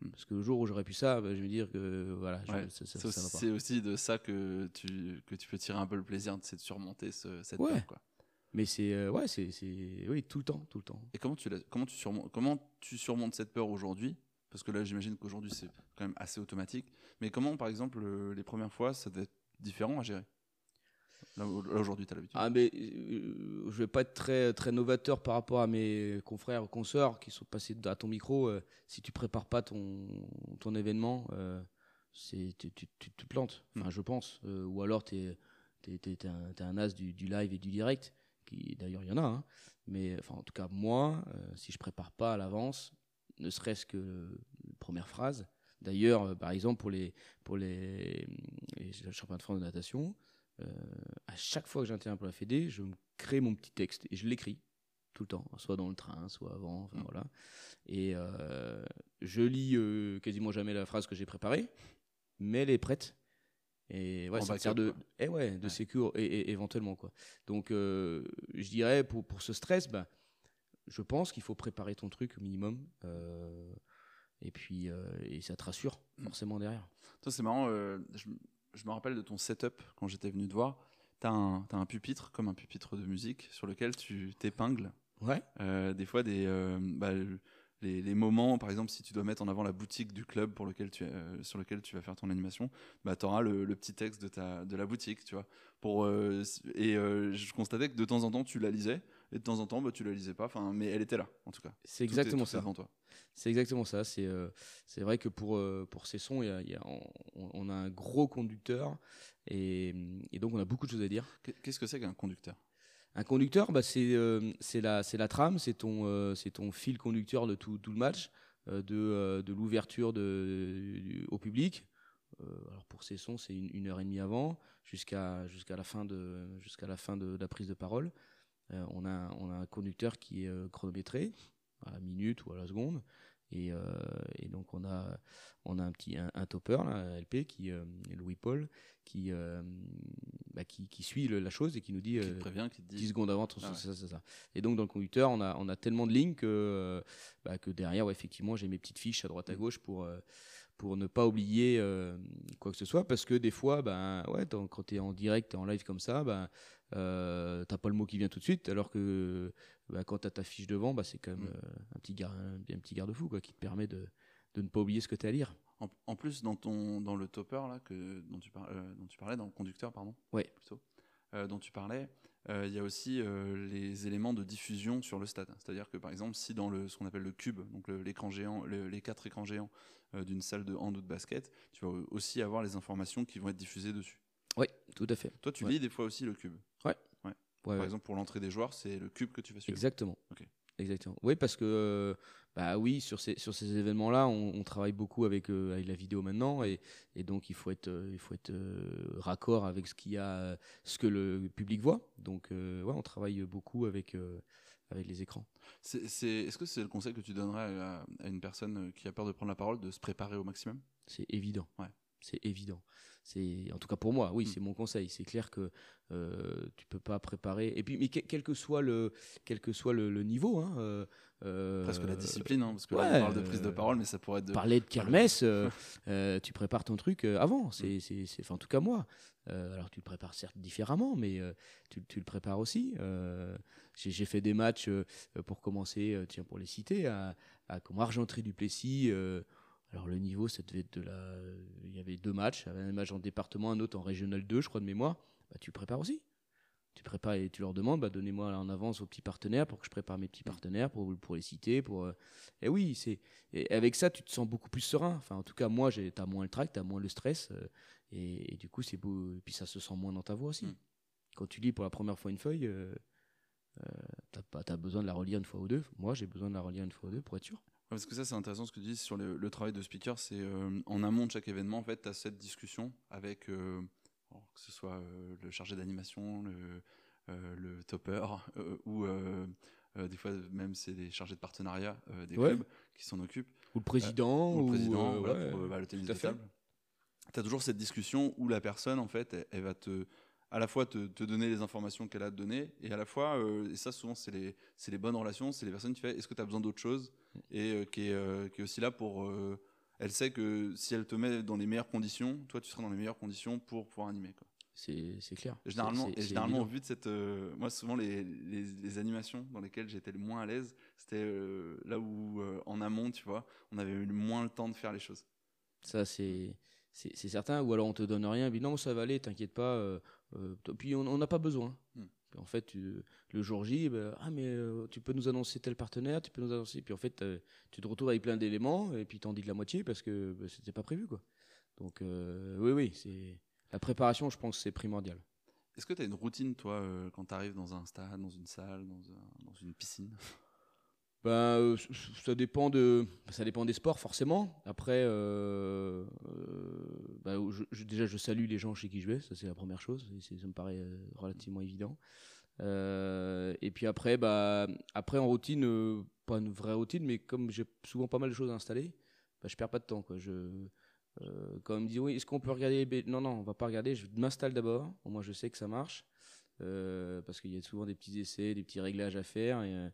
Mm. Parce que le jour où j'aurais pu ça, bah, je vais dire que voilà, je- Ouais, ça, ça- C'est ça aussi, pas. c'est aussi de ça que tu, que tu peux tirer un peu le plaisir, c'est de surmonter ce- cette Ouais. peur. Quoi. Mais c'est euh, ouais, c'est oui, tout le temps, tout le temps. Et comment tu, comment, tu surmontes, comment tu surmontes cette peur aujourd'hui? Parce que là, j'imagine qu'aujourd'hui, c'est quand même assez automatique. Mais comment, par exemple, euh, les premières fois, ça devait être différent à gérer? Là, au- là, aujourd'hui, tu as l'habitude. Ah mais euh, je vais pas être très très novateur par rapport à mes confrères ou consoeurs qui sont passés à ton micro. euh, si tu prépares pas ton ton événement, euh, c'est tu, tu, tu te plantes. Enfin, je pense. Ou alors t'es t'es un, un as du, du live et du direct. Qui d'ailleurs il y en a. hein. Mais enfin en tout cas moi, si je prépare pas à l'avance, ne serait-ce que la première phrase. D'ailleurs, euh, par exemple pour les pour les, les championnats de France de natation. Euh, à chaque fois que j'interviens pour la Fédé, je me crée mon petit texte et je l'écris tout le temps, soit dans le train, soit avant, enfin, Mm. voilà. Et euh, je lis euh, quasiment jamais la phrase que j'ai préparée, mais elle est prête. Et ouais, En ça me sert de, eh ouais, de Ouais. sécure et, et- éventuellement quoi. Donc euh, je dirais pour, pour ce stress, bah, je pense qu'il faut préparer ton truc au minimum. et puis et ça te rassure Mm. forcément derrière. Toi, c'est marrant, je, je me rappelle de ton setup quand j'étais venu te voir. Tu as, un pupitre, comme un pupitre de musique, sur lequel tu t'épingles Ouais. euh, des fois des, euh, bah, le- les, les moments, par exemple, si tu dois mettre en avant la boutique du club pour lequel tu, euh, sur lequel tu vas faire ton animation, bah, tu auras le, le petit texte de, ta, de la boutique, tu vois. Pour, et je constatais que de temps en temps, tu la lisais, et de temps en temps, bah, tu la lisais pas, enfin, mais elle était là, en tout cas. C'est exactement ça. devant toi. C'est exactement ça. C'est euh, c'est vrai que pour, euh, pour ces sons, il y a, y a- on, on a un gros conducteur et, et donc on a beaucoup de choses à dire. Qu'est- Qu'est-ce que c'est qu'un conducteur? Un conducteur, bah, c'est euh, c'est la, c'est la trame, c'est ton, c'est ton fil conducteur de tout, tout le match, de, de l'ouverture au public. Alors pour ces sons, c'est une, une heure et demie avant, jusqu'à jusqu'à la fin de jusqu'à la fin de, de la prise de parole. Euh, on a on a un conducteur qui est euh, chronométré à la minute ou à la seconde. Et, euh, et donc on a on a un petit un, un topper là, LP qui euh, Louis Paul qui euh, bah, qui, qui suit le- la chose et qui nous dit Qui te euh, prévient, qui te 10 dit. secondes avant, Ah ouais. ça, c'est ça. Et donc dans le conducteur, on a, on a tellement de lignes que, bah, que derrière, ouais, effectivement, j'ai mes petites fiches à droite à Mm. gauche pour, pour ne pas oublier quoi que ce soit. Parce que des fois, ben, ouais, quand tu es en direct, en live comme ça, ben, euh, t'as pas le mot qui vient tout de suite. Alors que bah, quand tu as ta fiche devant, bah, c'est quand même Mm. euh, un petit, gar- un, un petit garde-fou qui te permet de, de ne pas oublier ce que tu as à lire. En, en plus, dans, ton, dans le topper là, que, dont, tu par- euh, dont tu parlais, dans le conducteur, pardon, Ouais. plutôt, dont tu parlais, il y a aussi les éléments de diffusion sur le stade. C'est-à-dire que par exemple, si dans le, ce qu'on appelle le cube, donc l'écran géant, les quatre écrans géants d'une salle de hand ou de basket, tu vas aussi avoir les informations qui vont être diffusées dessus. Oui, tout à fait. Toi, tu lis des fois aussi le cube. Ouais. ouais. Par exemple, pour l'entrée des joueurs, c'est le cube que tu vas suivre. Exactement. Exactement. Oui, parce que bah oui, sur ces, sur ces événements-là, on, travaille beaucoup avec, euh, avec la vidéo maintenant, et, et, donc il faut être, euh, il faut être euh, raccord avec ce qu'il y a, ce que le public voit. Donc ouais, on travaille beaucoup avec avec les écrans. C'est, est, ce que c'est le conseil que tu donnerais à, à, une personne qui a peur de prendre la parole de se préparer au maximum? C'est évident. Ouais. C'est évident. C'est en tout cas pour moi, oui, Mm. c'est mon conseil. C'est clair que euh, tu peux pas préparer. Et puis, mais que- quel que soit le, quel que soit le, le niveau, hein, euh, euh, Presque la discipline, hein, parce que là, on parle de prise de euh, parole, mais ça pourrait être de. Parler de kermesse, [LAUGHS] euh, tu prépares ton truc avant. C'est, c'est, c'est- enfin, en tout cas moi. Alors tu le prépares certes différemment, mais tu, tu le prépares aussi. J'ai, fait des matchs pour commencer, tiens pour les citer, à, à comme Argenterie du Plessis. Alors le niveau, ça devait être de la. Il y avait deux matchs, il y avait un match en département, un autre en régional 2, je crois de mémoire. Bah, tu prépares aussi. Tu prépares et tu leur demandes, bah, donnez-moi en avance aux petits partenaires pour que je prépare mes petits partenaires pour, pour les citer. Pour, euh, Et oui, c'est et avec ça, tu te sens beaucoup plus serein. Enfin, en tout cas, moi, j'ai- t'as moins le trac, t'as moins le stress, euh, et, et du coup, c'est beau. Et puis ça se sent moins dans ta voix aussi. Mm. Quand tu lis pour la première fois une feuille, euh, euh, t'as pas, t'as besoin de la relire une fois ou deux. Moi, j'ai besoin de la relire une fois ou deux pour être sûr. Parce que ça, c'est intéressant ce que tu dis sur le, le travail de speaker. C'est euh, en amont de chaque événement, en fait, tu as cette discussion avec, euh, que ce soit euh, le chargé d'animation, le, le topper, ou des fois même c'est des chargés de partenariat des Ouais. clubs qui s'en occupent. Ou le président, ou le président, voilà, ouais, pour euh, bah, le tennis de table. Tu as toujours cette discussion où la personne, en fait, elle, elle va te à la fois te, te donner les informations qu'elle a à te donner, et à la fois, euh, et ça souvent c'est les, c'est les bonnes relations, c'est les personnes qui font est-ce que tu as besoin d'autre chose Et euh, qui, est, euh, qui est aussi là pour... elle sait que si elle te met dans les meilleures conditions, toi tu seras dans les meilleures conditions pour pouvoir animer. Quoi. C'est, c'est clair. Et généralement, C'est- et généralement au vu de cette... moi souvent les, les, les animations dans lesquelles j'étais le moins à l'aise, c'était là où en amont, tu vois, on avait eu le moins le temps de faire les choses. Ça, c'est, c'est, certain. Ou alors on te donne rien, puis non, ça va aller, t'inquiète pas. Euh, euh, puis on n'a pas besoin. Hmm. En fait, tu- le jour J, ben, ah mais euh, tu peux nous annoncer tel partenaire, tu peux nous annoncer. Puis en fait, euh, tu te retrouves avec plein d'éléments et puis t'en dis que la moitié parce que ben, c'était pas prévu quoi. Donc euh, oui, oui, c'est la préparation. Je pense c'est primordial. Est-ce que tu as une routine, toi, euh, quand tu arrives dans un stade, dans une salle, dans, un- dans une piscine? Ben, euh, ça dépend de, ça dépend des sports forcément. Après, euh, euh, ben, déjà je salue les gens chez qui je vais, ça c'est la première chose. ça me paraît relativement évident. Et puis après, bah, après en routine, pas une vraie routine, mais comme j'ai souvent pas mal de choses à installer, bah, je perds pas de temps. Quoi. Je, quand on me dit oui, est-ce qu'on peut regarder ben, Non, non, on va pas regarder. Je m'installe d'abord. Au moins, je sais que ça marche. Euh, parce qu'il y a souvent des petits essais, des petits réglages à faire. Euh,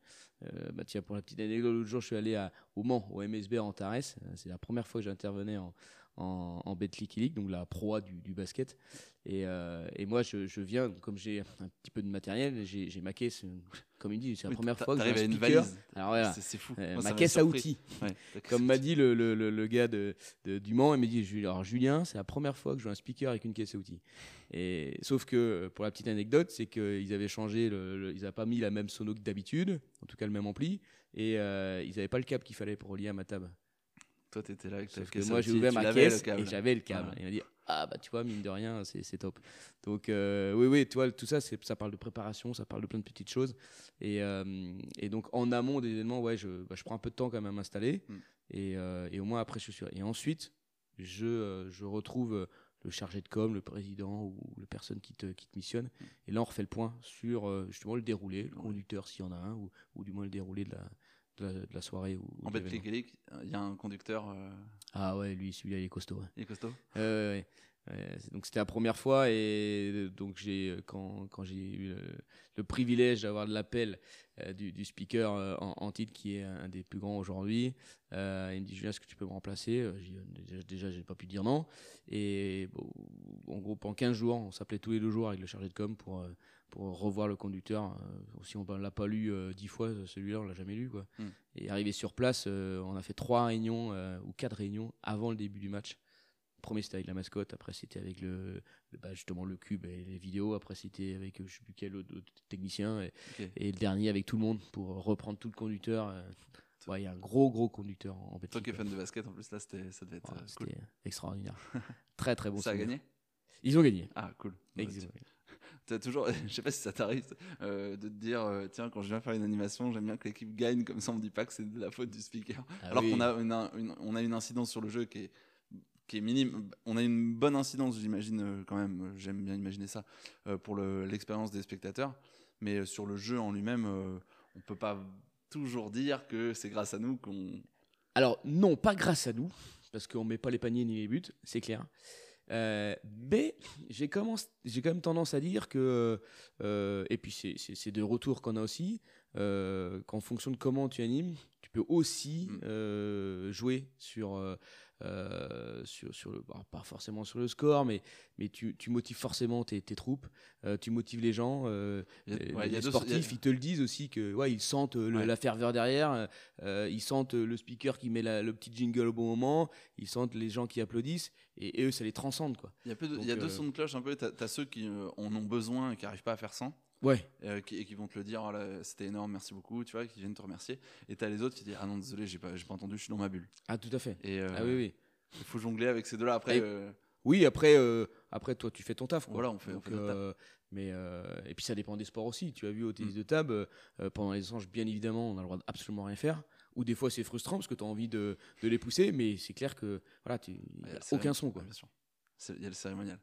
bah tiens, pour la petite anecdote, l'autre jour, je suis allé à, au Mans, au MSB en Antares. Euh, C'est la première fois que j'intervenais en, en, en League, donc la proie du, du basket. Et, euh, et moi, je, je viens, comme j'ai un petit peu de matériel, j'ai ma caisse, comme il dit, c'est la Oui, première fois que un à une valise. Alors voilà, C'est- fou. euh, Moi, ma caisse à outils. Ouais, [LAUGHS] Comme m'a dit le, le, le, le gars de, de- du Mans, il m'a dit alors Julien, c'est la première fois que je joue un speaker avec une caisse à outils. Et sauf que pour la petite anecdote, c'est qu'ils avaient changé, ils n'avaient pas mis la même sono que d'habitude, en tout cas le même ampli, et euh, ils n'avaient pas le câble qu'il fallait pour relier à ma table. Toi, t'étais là avec Sauf que moi j'ai ouvert ma caisse et j'avais le câble. Voilà. Et il m'a dit ah bah tu vois mine de rien c'est top. Donc euh, oui oui tu vois tout ça ça parle de préparation, ça parle de plein de petites choses et, euh, et donc en amont des événements ouais je, bah, je prends un peu de temps quand même à m'installer Mm. et, euh, et au moins après je suis sûr. Et ensuite je je retrouve le chargé de com, le président ou la personne qui te, qui te missionne. Mm. Et là, on refait le point sur justement le déroulé, le conducteur s'il y en a un, ou, ou du moins le déroulé de la, de la, de la soirée. Ou, En il y a un conducteur, euh, Ah ouais, lui, celui-là, il est costaud. ouais. il est costaud? Ouais, ouais, donc c'était la première fois et euh, donc j'ai euh, quand, quand j'ai eu le, le privilège d'avoir de l'appel euh, du, du speaker euh, en, en titre qui est un des plus grands aujourd'hui euh, il me dit Julien est-ce que tu peux me remplacer? Euh, euh, déjà, déjà j'ai pas pu dire non et bon, en gros pendant 15 jours on s'appelait tous les deux jours avec le chargé de com pour euh, pour revoir le conducteur Euh, si on l'a pas lu euh, dix fois celui-là on l'a jamais lu quoi Hmm. et arrivé sur place euh, on a fait trois réunions euh, ou quatre réunions avant le début du match premier c'était avec la mascotte, après c'était avec le, bah, justement le cube et les vidéos, après c'était avec je sais plus quel autre, autre technicien et, et le dernier avec tout le monde pour reprendre tout le conducteur. Ouais, il y a un gros gros conducteur en en Toi Belgique. qui es fan de basket, en plus, là, c'était- ça devait être Ouais, cool. Extraordinaire. très très bon. [LAUGHS] ça a gagné? Ils ont gagné. Ah, cool. Ouais, Exact- tu- T'as toujours, [LAUGHS] je sais pas si ça t'arrive euh, de te dire, euh, tiens, quand je viens faire une animation, j'aime bien que l'équipe gagne, comme ça on me dit pas que c'est de la faute du speaker. Ah Alors oui. qu'on a une, une- on a une incidence sur le jeu qui est, qui est minime. On a une bonne incidence, j'imagine, euh, quand même, j'aime bien imaginer ça, pour le- l'expérience des spectateurs. Mais sur le jeu en lui-même, on peut pas toujours dire que c'est grâce à nous qu'on. Alors non, pas grâce à nous, parce qu'on met pas les paniers ni les buts, c'est clair. Euh, mais j'ai quand même tendance à dire que, euh, et puis c'est- de retour qu'on a aussi, euh, qu'en fonction de comment tu animes, tu peux aussi Mm. jouer sur, euh, sur, sur le, pas forcément sur le score, mais, mais tu, tu motives forcément tes, tes troupes, euh, tu motives les gens. euh, ouais, les sportifs, ils te le disent aussi que ouais, ils sentent euh, le- Ouais. la ferveur derrière, ils sentent le speaker qui met la- le petit jingle au bon moment, ils sentent les gens qui applaudissent et, et eux ça les transcende quoi. Il y a, peu de- il Donc, y a deux sons de cloche un peu. T'as as ceux qui en ont besoin et qui arrivent pas à faire sans. Ouais. euh, qui, et qui vont te le dire, Oh c'était énorme, merci beaucoup, tu vois, qui viennent te remercier. Et t'as les autres qui disent, ah non, désolé, j'ai pas, pas entendu, je suis dans ma bulle. Ah tout à fait. Et euh, Ah oui oui. il faut jongler avec ces deux-là. Après, Et- euh, Oui après après toi tu fais ton taf quoi. Voilà, on fait- on fait notre taf. mais et puis ça dépend des sports aussi. Tu as vu au tennis de table pendant les échanges bien évidemment on a le droit d'absolument rien faire. Ou des fois c'est frustrant parce que tu as envie de, de les pousser, mais c'est clair que voilà tu y il y a aucun son quoi. Il y a le cérémonial.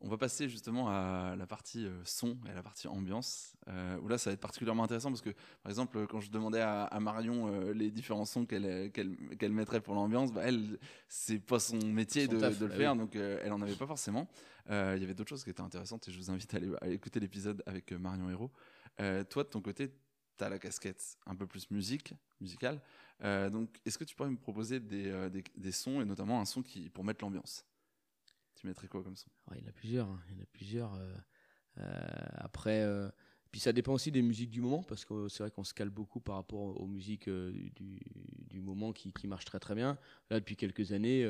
On va passer justement à la partie euh, son et à la partie ambiance, euh, où là ça va être particulièrement intéressant parce que, par exemple, quand je demandais à, à Marion euh, les différents sons qu'elle euh, qu'elle mettrait pour l'ambiance, bah, elle, c'est pas son métier Son de, taf, de le bah faire, oui. donc euh, elle en avait pas forcément. Il y avait d'autres choses qui étaient intéressantes et je vous invite à aller à écouter l'épisode avec Marion Hérault. Toi, de ton côté, tu as la casquette un peu plus musique, musicale. Donc, est-ce que tu pourrais me proposer des, des, des sons et notamment un son qui, pour mettre l'ambiance? Mettrais quoi comme son il y en a plusieurs. hein. Il a plusieurs. euh, euh, après, euh, puis ça dépend aussi des musiques du moment, parce que c'est vrai qu'on se cale beaucoup par rapport aux musiques du, moment qui, qui marchent très très bien. Là, depuis quelques années,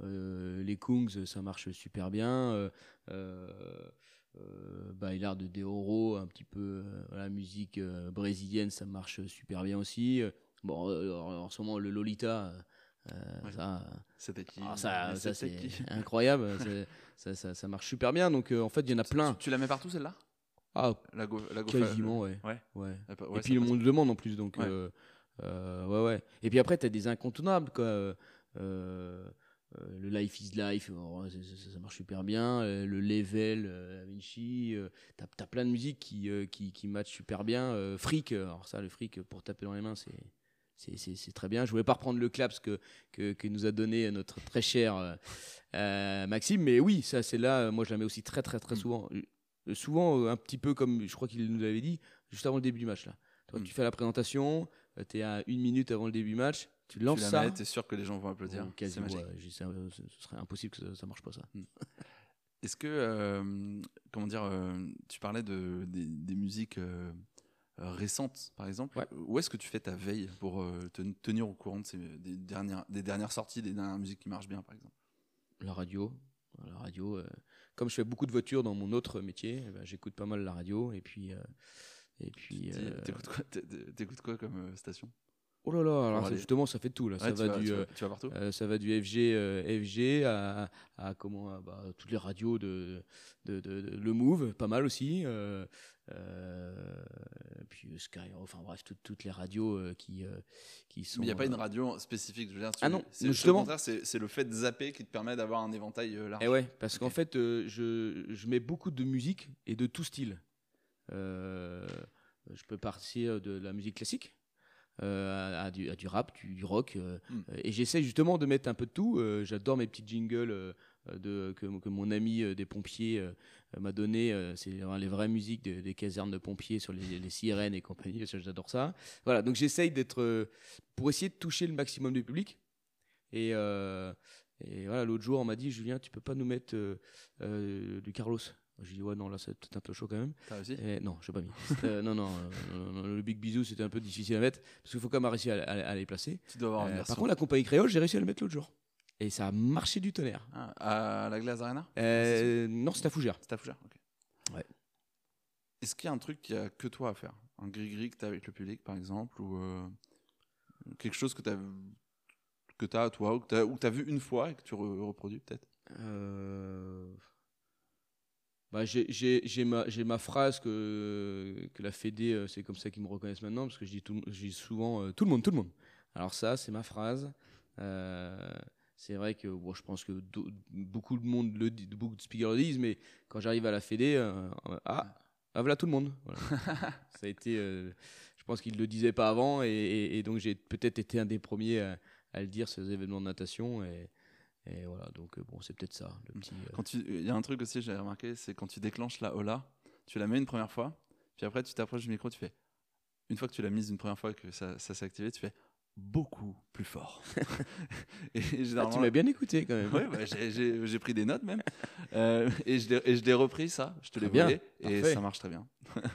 les Kungs, ça marche super bien. Euh, euh, de Deoro, un petit peu la musique brésilienne, ça marche super bien aussi. Bon, en ce moment, le Lolita, euh, Ouais. ça, ah, ça, ça, c'est incroyable. ça, ça, ça marche super bien. Donc, euh, en fait, il y en a plein. Tu, tu la mets partout celle-là? Ah, La go, la go quasiment, ouais. Ouais. Et puis, on passe. le demande en plus. Donc, Ouais. euh, euh, ouais, ouais. Et puis après, tu as des incontournables, quoi. Le Life is Life, ça, marche super bien. Le Level, Da Vinci. t'as as plein de musiques qui, qui, qui matchent super bien. Freak, euh, alors ça, le Freak, pour taper dans les mains, c'est. C'est- très bien. Je voulais pas reprendre le claps que, que, que nous a donné notre très cher euh, euh, Maxime, mais oui, ça c'est là. Moi, je la mets aussi très très très Mm. souvent. Euh, Souvent, un petit peu comme je crois qu'il nous l'avait dit, juste avant le début du match. Là. Toi, Mm. tu fais la présentation, tu es à une minute avant le début du match, tu Tu lances la ça. mets, t'es sûr que les gens vont applaudir. Oh, C'est quasiment, magique. ouais, j'ai- ça, ce serait impossible que ça, ça marche pas ça. Est-ce que, euh, comment dire, tu parlais de, des, des musiques récentes, par exemple. Ouais. Où est-ce que tu fais ta veille pour euh, te tenir au courant de ces, des, dernières, des dernières sorties, des dernières musiques qui marchent bien, par exemple? La radio, la radio. euh, comme je fais beaucoup de voitures dans mon autre métier, eh ben, j'écoute pas mal la radio et puis. euh, et puis euh, T'écoutes quoi, comme euh, station? Oh là là, alors ça, justement, ça fait tout là. ça Ouais, va vas, du. tu, vas, tu vas partout Euh, ça va du FG, euh, FG à, à comment à, bah, toutes les radios de, de, de- de- le Move, pas mal aussi. Euh, euh, puis Sky, enfin bref, toutes- toutes les radios qui qui sont. Mais il n'y a pas une radio spécifique. Je veux dire, tu- Ah non, c'est- justement. Au contraire, c'est le fait de zapper qui te permet d'avoir un éventail large. Eh ouais, parce qu'en fait, je, je mets beaucoup de musique et de tout style. Je peux partir de la musique classique. Euh, à, à du, à du rap, du, du rock, euh, Mm. et j'essaie justement de mettre un peu de tout. Euh, J'adore mes petits jingles euh, de, que, que mon ami euh, des pompiers euh, m'a donné. euh, C'est les vraies musiques de- des casernes de pompiers sur les, les sirènes et compagnie. J'adore ça. Voilà, donc j'essaye d'être euh, pour essayer de toucher le maximum du public. Et, euh, et voilà, l'autre jour, on m'a dit Julien, tu peux pas nous mettre euh, euh, du Carlos? J'ai dit ouais, non, là, c'est peut-être un peu chaud quand même. T'as réussi Et non, je n'ai pas mis. Euh, non, non, euh, non, non, le Big Bisou, c'était un peu difficile à mettre parce qu'il faut quand même réussir à, à- à les placer. Tu dois avoir Euh, par contre, la compagnie créole, j'ai réussi à le mettre l'autre jour. Et ça a marché du tonnerre. Ah, à la Glace Arena Euh, non, c'est à Fougère. C'est à Fougère ok. Ouais. Est-ce qu'il y a un truc qu'il y a que toi à faire? Un gris-gris que tu as avec le public, par exemple Ou quelque chose que tu as, que as toi, ou que tu as, vu une fois et que tu re- reproduis peut-être? Euh, Bah, j'ai- ma, phrase que, que la Fédé, euh, c'est comme ça qu'ils me reconnaissent maintenant, parce que je dis, tout, je dis souvent euh, tout le monde, tout le monde. Alors ça, c'est ma phrase. Euh, c'est vrai que bon, je pense que beaucoup de monde le dit, beaucoup de speakers le disent, mais quand j'arrive à la Fédé, euh, ah, ah, voilà tout le monde. Voilà. [LAUGHS] ça a été, je pense qu'ils le disaient pas avant, et, et- et donc j'ai peut-être été un des premiers à, à le dire ces événements de natation, et, et voilà. Donc euh, bon, c'est peut-être ça, le petit. euh, Quand Il y a un truc aussi, j'ai remarqué, c'est quand tu déclenches la Ola, tu la mets une première fois, puis après tu t'approches du micro, tu fais. Une fois que tu l'as mise une première fois, que ça, ça s'est activé, tu fais beaucoup plus fort. [LAUGHS] et Ah, tu m'as bien écouté quand même. Ouais, bah, j'ai- pris des notes même. Euh, et je l'ai- repris ça, je te l'ai bien, et ça marche très bien.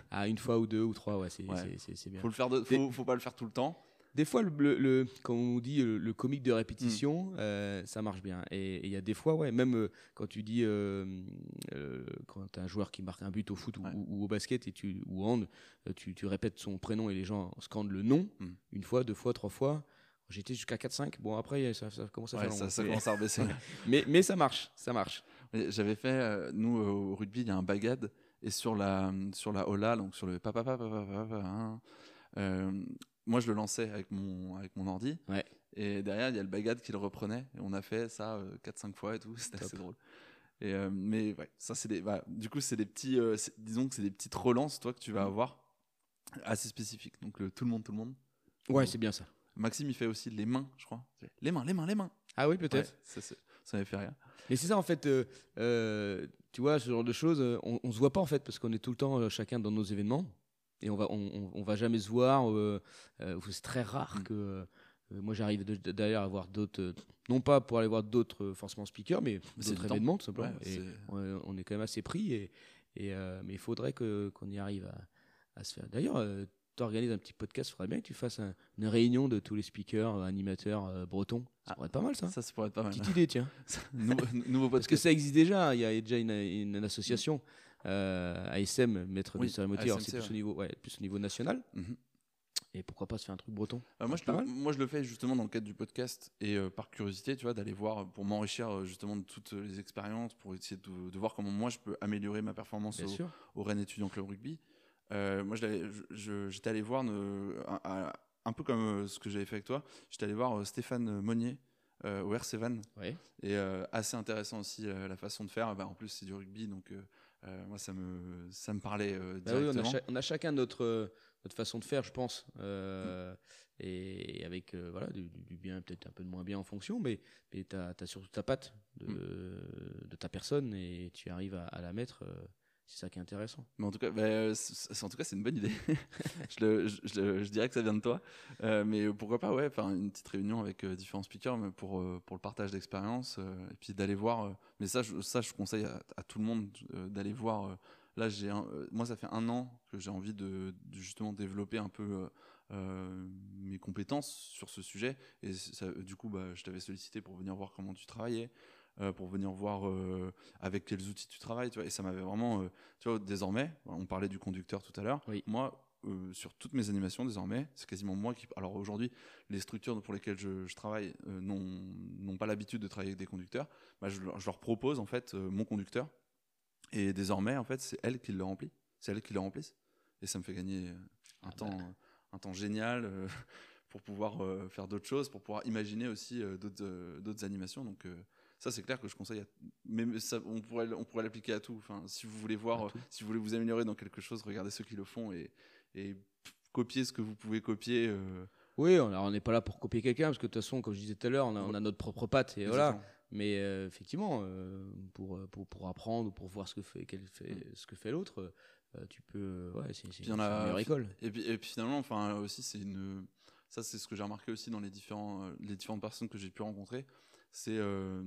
Ah, une fois ou deux ou trois, ouais, c'est Ouais. bien. Faut, le faire de- faut, faut pas le faire tout le temps. Des fois, le, le, le- quand on dit le, le comique de répétition, euh, ça marche bien. Et il y a des fois, ouais, même euh, quand tu dis, euh, quand tu as un joueur qui marque un but au foot ou, Ouais. ou- ou au basket et tu, ou hand, tu, tu répètes son prénom et les gens scandent le nom, Mm. une fois, deux fois, trois fois. J'étais jusqu'à 4-5. Bon, après, ça, ça commence à Ouais, faire long. ça, ça mais, commence à [LAUGHS] rebaisser. mais, mais ça marche, ça marche. J'avais fait, nous au rugby, il y a un bagad, et sur la, sur la Ola, donc sur le papa, papa, papa, papa, hein, moi je le lançais avec mon, avec mon ordi, Ouais. et derrière il y a le bagad qui le reprenait, et on a fait ça 4-5 fois et tout, [LAUGHS] c'était assez drôle. Et, euh, mais ouais, ça c'est des, bah, du coup c'est des petits, euh, disons que c'est des petites relances toi que tu vas Mm. avoir assez spécifiques. Donc le tout le monde, tout le monde. Ouais, c'est bien ça. Maxime il fait aussi les mains, je crois. Les mains, les mains, les mains. Ah oui, peut-être. Ouais, ça, ça m'avait fait rire. Mais c'est ça en fait, euh, euh, tu vois, ce genre de choses, euh, on, on se voit pas en fait parce qu'on est tout le temps euh, chacun dans nos événements et on va, on, va jamais se voir. euh, euh, c'est très rare Mm. que euh, moi j'arrive d'ailleurs à voir d'autres, non pas pour aller voir d'autres forcément speakers, mais d'autres temps. événements tout simplement. Ouais, et c'est- on, on est quand même assez pris et, et, mais il faudrait que qu'on y arrive à, à se faire. D'ailleurs. tu organises un petit podcast, il faudrait bien que tu fasses un- une réunion de tous les speakers, euh, animateurs euh, bretons. Ça Ah, pourrait être pas mal ça. Ça, ça pourrait être pas mal. Petite idée, tiens. [LAUGHS] nouveau, nouveau Parce que podcast. ça existe déjà, il y a déjà une, une- une association, ASM, maître Oui, des cérémonies, c'est plus, au ouais. niveau, ouais, plus au niveau national. Mhm. Et pourquoi pas se faire un truc breton? Euh, moi, je moi, je le fais justement dans le cadre du podcast et euh, par curiosité, tu vois, d'aller voir, euh, pour m'enrichir euh, justement de toutes les expériences, pour essayer de, de voir comment moi je peux améliorer ma performance Bien au, au Rennes Étudiant Club Rugby. Euh, moi, j'étais allé voir, euh, un, peu comme euh, ce que j'avais fait avec toi, j'étais allé voir euh, Stéphane Monnier euh, au RC Van. Ouais. Et euh, assez intéressant aussi euh, la façon de faire. Bah, en plus, c'est du rugby, donc euh, moi, ça me, ça me parlait euh, Bah oui, on, a directement. cha- on a chacun notre, euh, notre façon de faire, je pense. euh, et avec voilà, du, bien, peut-être un peu de moins bien en fonction, mais, mais tu as, surtout ta patte de, Mm. de ta personne et tu arrives à, à la mettre. C'est ça qui est intéressant. Mais en tout cas, bah, euh, en tout cas, c'est une bonne idée. [LAUGHS] je, je- dirais que ça vient de toi. Euh, mais pourquoi pas, ouais, une petite réunion avec euh, différents speakers pour, pour le partage d'expérience et puis d'aller voir. mais ça, je, ça, je conseille à, tout le monde d'aller voir. là, j'ai, moi, ça fait un an que j'ai envie de, justement développer un peu. mes compétences sur ce sujet et du coup bah, je t'avais sollicité pour venir voir comment tu travaillais euh, pour venir voir euh, avec quels outils tu travailles tu vois, et ça m'avait vraiment euh, tu vois, désormais, on parlait du conducteur tout à l'heure. Oui. Moi, sur toutes mes animations, désormais, c'est quasiment moi qui. Alors aujourd'hui, les structures pour lesquelles je, je travaille n'ont pas l'habitude de travailler avec des conducteurs. Bah, je, leur- je leur propose en fait mon conducteur. Et désormais, en fait, c'est elle qui le remplit. C'est elle qui le remplisse. Et ça me fait gagner un, Ah temps, bah. euh, un temps génial [LAUGHS] pour pouvoir euh, faire d'autres choses, pour pouvoir imaginer aussi euh, d'autres euh, animations. Donc, ça, c'est clair que je conseille. À... Mais ça, on pourrait, on pourrait l'appliquer à tout. Enfin, si vous voulez voir, euh, si vous voulez vous améliorer dans quelque chose, regardez ceux qui le font et, copiez ce que vous pouvez copier. euh, Oui, on n'est pas là pour copier quelqu'un, parce que de toute façon, comme je disais tout à l'heure, on a, on a notre propre patte. Et voilà. Mais euh, effectivement, euh, pour, pour, pour apprendre ou pour voir ce que fait, quel fait, ce que fait l'autre, tu peux. ouais, c'est la meilleure école. Et puis, et puis finalement, enfin aussi, c'est une. Ça, c'est ce que j'ai remarqué aussi dans les différents, les différentes personnes que j'ai pu rencontrer. C'est, euh,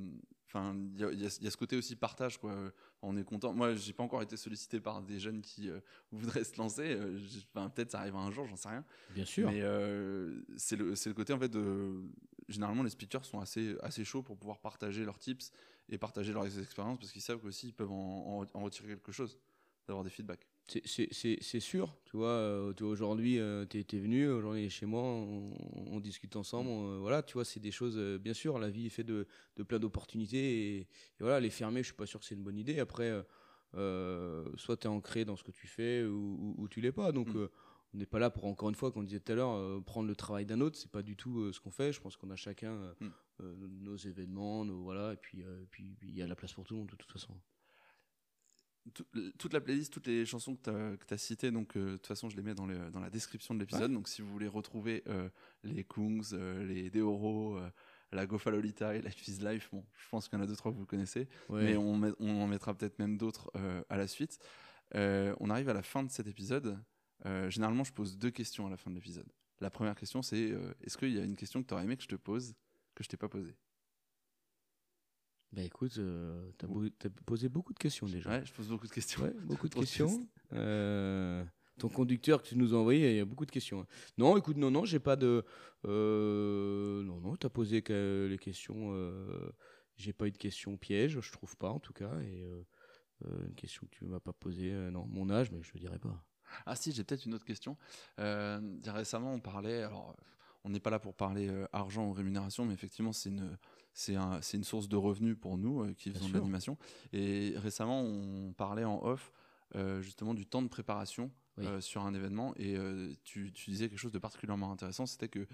enfin, il y a, y y ce côté aussi partage, quoi. On est content. Moi, j'ai pas encore été sollicité par des jeunes qui euh, [LAUGHS] voudraient se lancer. Euh, enfin, peut-être ça arrivera un jour, j'en sais rien. Bien sûr. Mais euh, c'est le, c'est le côté en fait de. généralement, les speakers sont assez, assez chauds pour pouvoir partager leurs tips et partager leurs expériences parce qu'ils savent qu'aussi ils peuvent en, en, retirer quelque chose, d'avoir des feedbacks. C'est sûr, tu vois, euh, aujourd'hui, euh, tu es, venu, aujourd'hui, chez moi, on, discute ensemble, mm. voilà, tu vois, c'est des choses, euh, bien sûr, la vie est faite de, de plein d'opportunités, et, voilà, les fermer, je suis pas sûr que c'est une bonne idée. Après, soit tu es ancré dans ce que tu fais, ou, ou, tu l'es pas, donc mm. on n'est pas là pour, encore une fois, comme on disait tout à l'heure, prendre le travail d'un autre, c'est pas du tout ce qu'on fait, je pense qu'on a chacun mm. nos événements, nos, voilà, et puis puis il y a la place pour tout le monde, de toute façon toute la playlist, toutes les chansons que tu as, citées, donc euh, de toute façon, je les mets dans, dans la description de l'épisode. Donc, si vous voulez retrouver euh, les Kungs, euh, les Deoro, la Gofa Lolita et Life is Life, bon, je pense qu'il y en a deux, trois que vous connaissez, mais on, on, en mettra peut-être même d'autres à la suite. on arrive à la fin de cet épisode. généralement, je pose deux questions à la fin de l'épisode. La première question, c'est est-ce qu'il y a une question que tu aurais aimé que je te pose, que je t'ai pas posée? Bah écoute, euh, tu as, posé beaucoup de questions déjà. Ouais, je pose beaucoup de questions. Ouais, beaucoup de [LAUGHS] questions. Euh, ton conducteur que tu nous as envoyé, il y a beaucoup de questions. Non, écoute, non, non, j'ai pas de. Euh, non, non, tu as posé que les questions. Euh, j'ai pas eu de questions pièges, je trouve pas en tout cas. Et une question que tu m'as pas posée, non, mon âge, mais je ne dirais pas. Ah si, j'ai peut-être une autre question. récemment, on parlait. Alors, on n'est pas là pour parler argent ou rémunération, mais effectivement, c'est une c'est un, une source de revenus pour nous euh, qui faisons de l'animation. Et récemment, on parlait en off euh, justement du temps de préparation euh, sur un événement. Et tu, tu, disais quelque chose de particulièrement intéressant, c'était que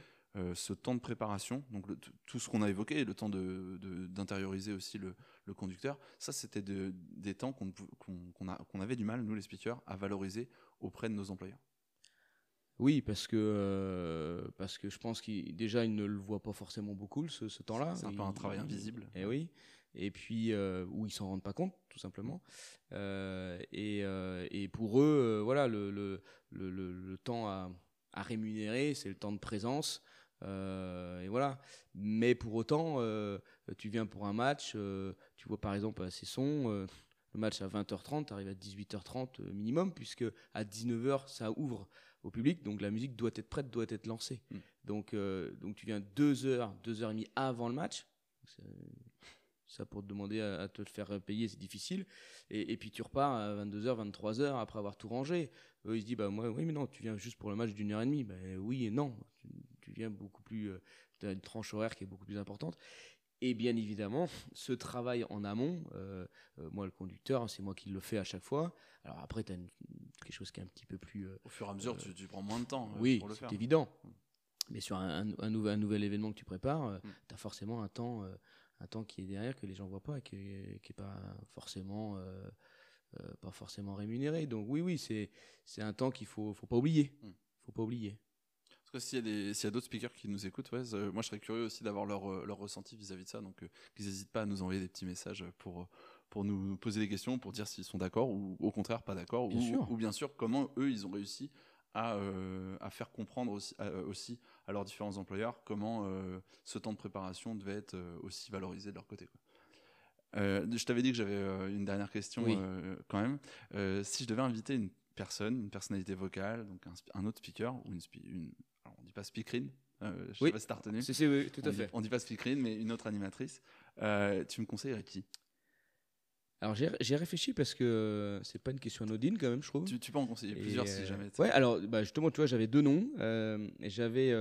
ce temps de préparation, donc tout ce qu'on a évoqué, le temps d'intérioriser de, aussi le, le, conducteur, ça c'était de, des temps qu'on qu'on avait du mal, nous les speakers, à valoriser auprès de nos employeurs. Oui, parce que, euh, parce que je pense qu'il déjà il ne le voit pas forcément beaucoup ce, ce temps-là. C'est un peu un travail invisible. Et eh oui. Et puis euh, où ils s'en rendent pas compte, tout simplement. Euh, et, et, pour eux, voilà, le, le, le, le, temps à, à rémunérer, c'est le temps de présence. et voilà. Mais pour autant, tu viens pour un match, tu vois par exemple à Cesson, le match à 20h30, tu arrives à 18h30 minimum, puisque à 19h, ça ouvre au public. Donc la musique doit être prête, doit être lancée. Hmm. Donc, euh, donc tu viens deux heures, deux heures et demie avant le match. Ça pour te demander à, te le faire payer, c'est difficile. Et, puis tu repars à 22h, 23h après avoir tout rangé. Eux, ils se disent, bah moi, oui, mais non, tu viens juste pour le match d'une heure et demie. Ben oui et non. Tu, viens beaucoup plus, euh, tu as une tranche horaire qui est beaucoup plus importante. Et bien évidemment, ce travail en amont, euh, euh, moi le conducteur, c'est moi qui le fais à chaque fois. Alors après, tu as quelque chose qui est un petit peu plus... Euh, Au fur et à mesure, tu, prends moins de temps oui, c'est évident. Mm. Mais sur un, nouvel, un, nouvel, événement que tu prépares, mm. tu as forcément un temps, un temps qui est derrière, que les gens voient pas, et qui n'est pas forcément... pas forcément rémunéré. Donc oui, oui, c'est un temps qu'il faut, faut pas oublier. Mm. faut pas oublier s'il y a d'autres speakers qui nous écoutent, ouais, moi je serais curieux aussi d'avoir leur, euh, leur ressenti vis-à-vis de ça. Donc euh, qu'ils n'hésitent pas à nous envoyer des petits messages pour, pour nous poser des questions, pour dire s'ils sont d'accord ou au contraire pas d'accord. Ou, ou, bien sûr comment eux ils ont réussi à, euh, à faire comprendre aussi à, aussi à, leurs différents employeurs comment ce temps de préparation devait être aussi valorisé de leur côté. je t'avais dit que j'avais une dernière question quand même. si je devais inviter une personne, une personnalité vocale, donc un, autre speaker ou une, une, on dit pas speakerine, euh, je oui. sais pas si t'as retenu. Si, oui, tout à fait. on dit pas speakerine, mais une autre animatrice. Euh, tu me conseillerais qui? Alors j'ai réfléchi parce que c'est pas une question anodine quand même, je trouve. Tu, peux en conseiller plusieurs si euh, jamais. Ouais, alors bah, justement, tu vois, j'avais deux noms. j'avais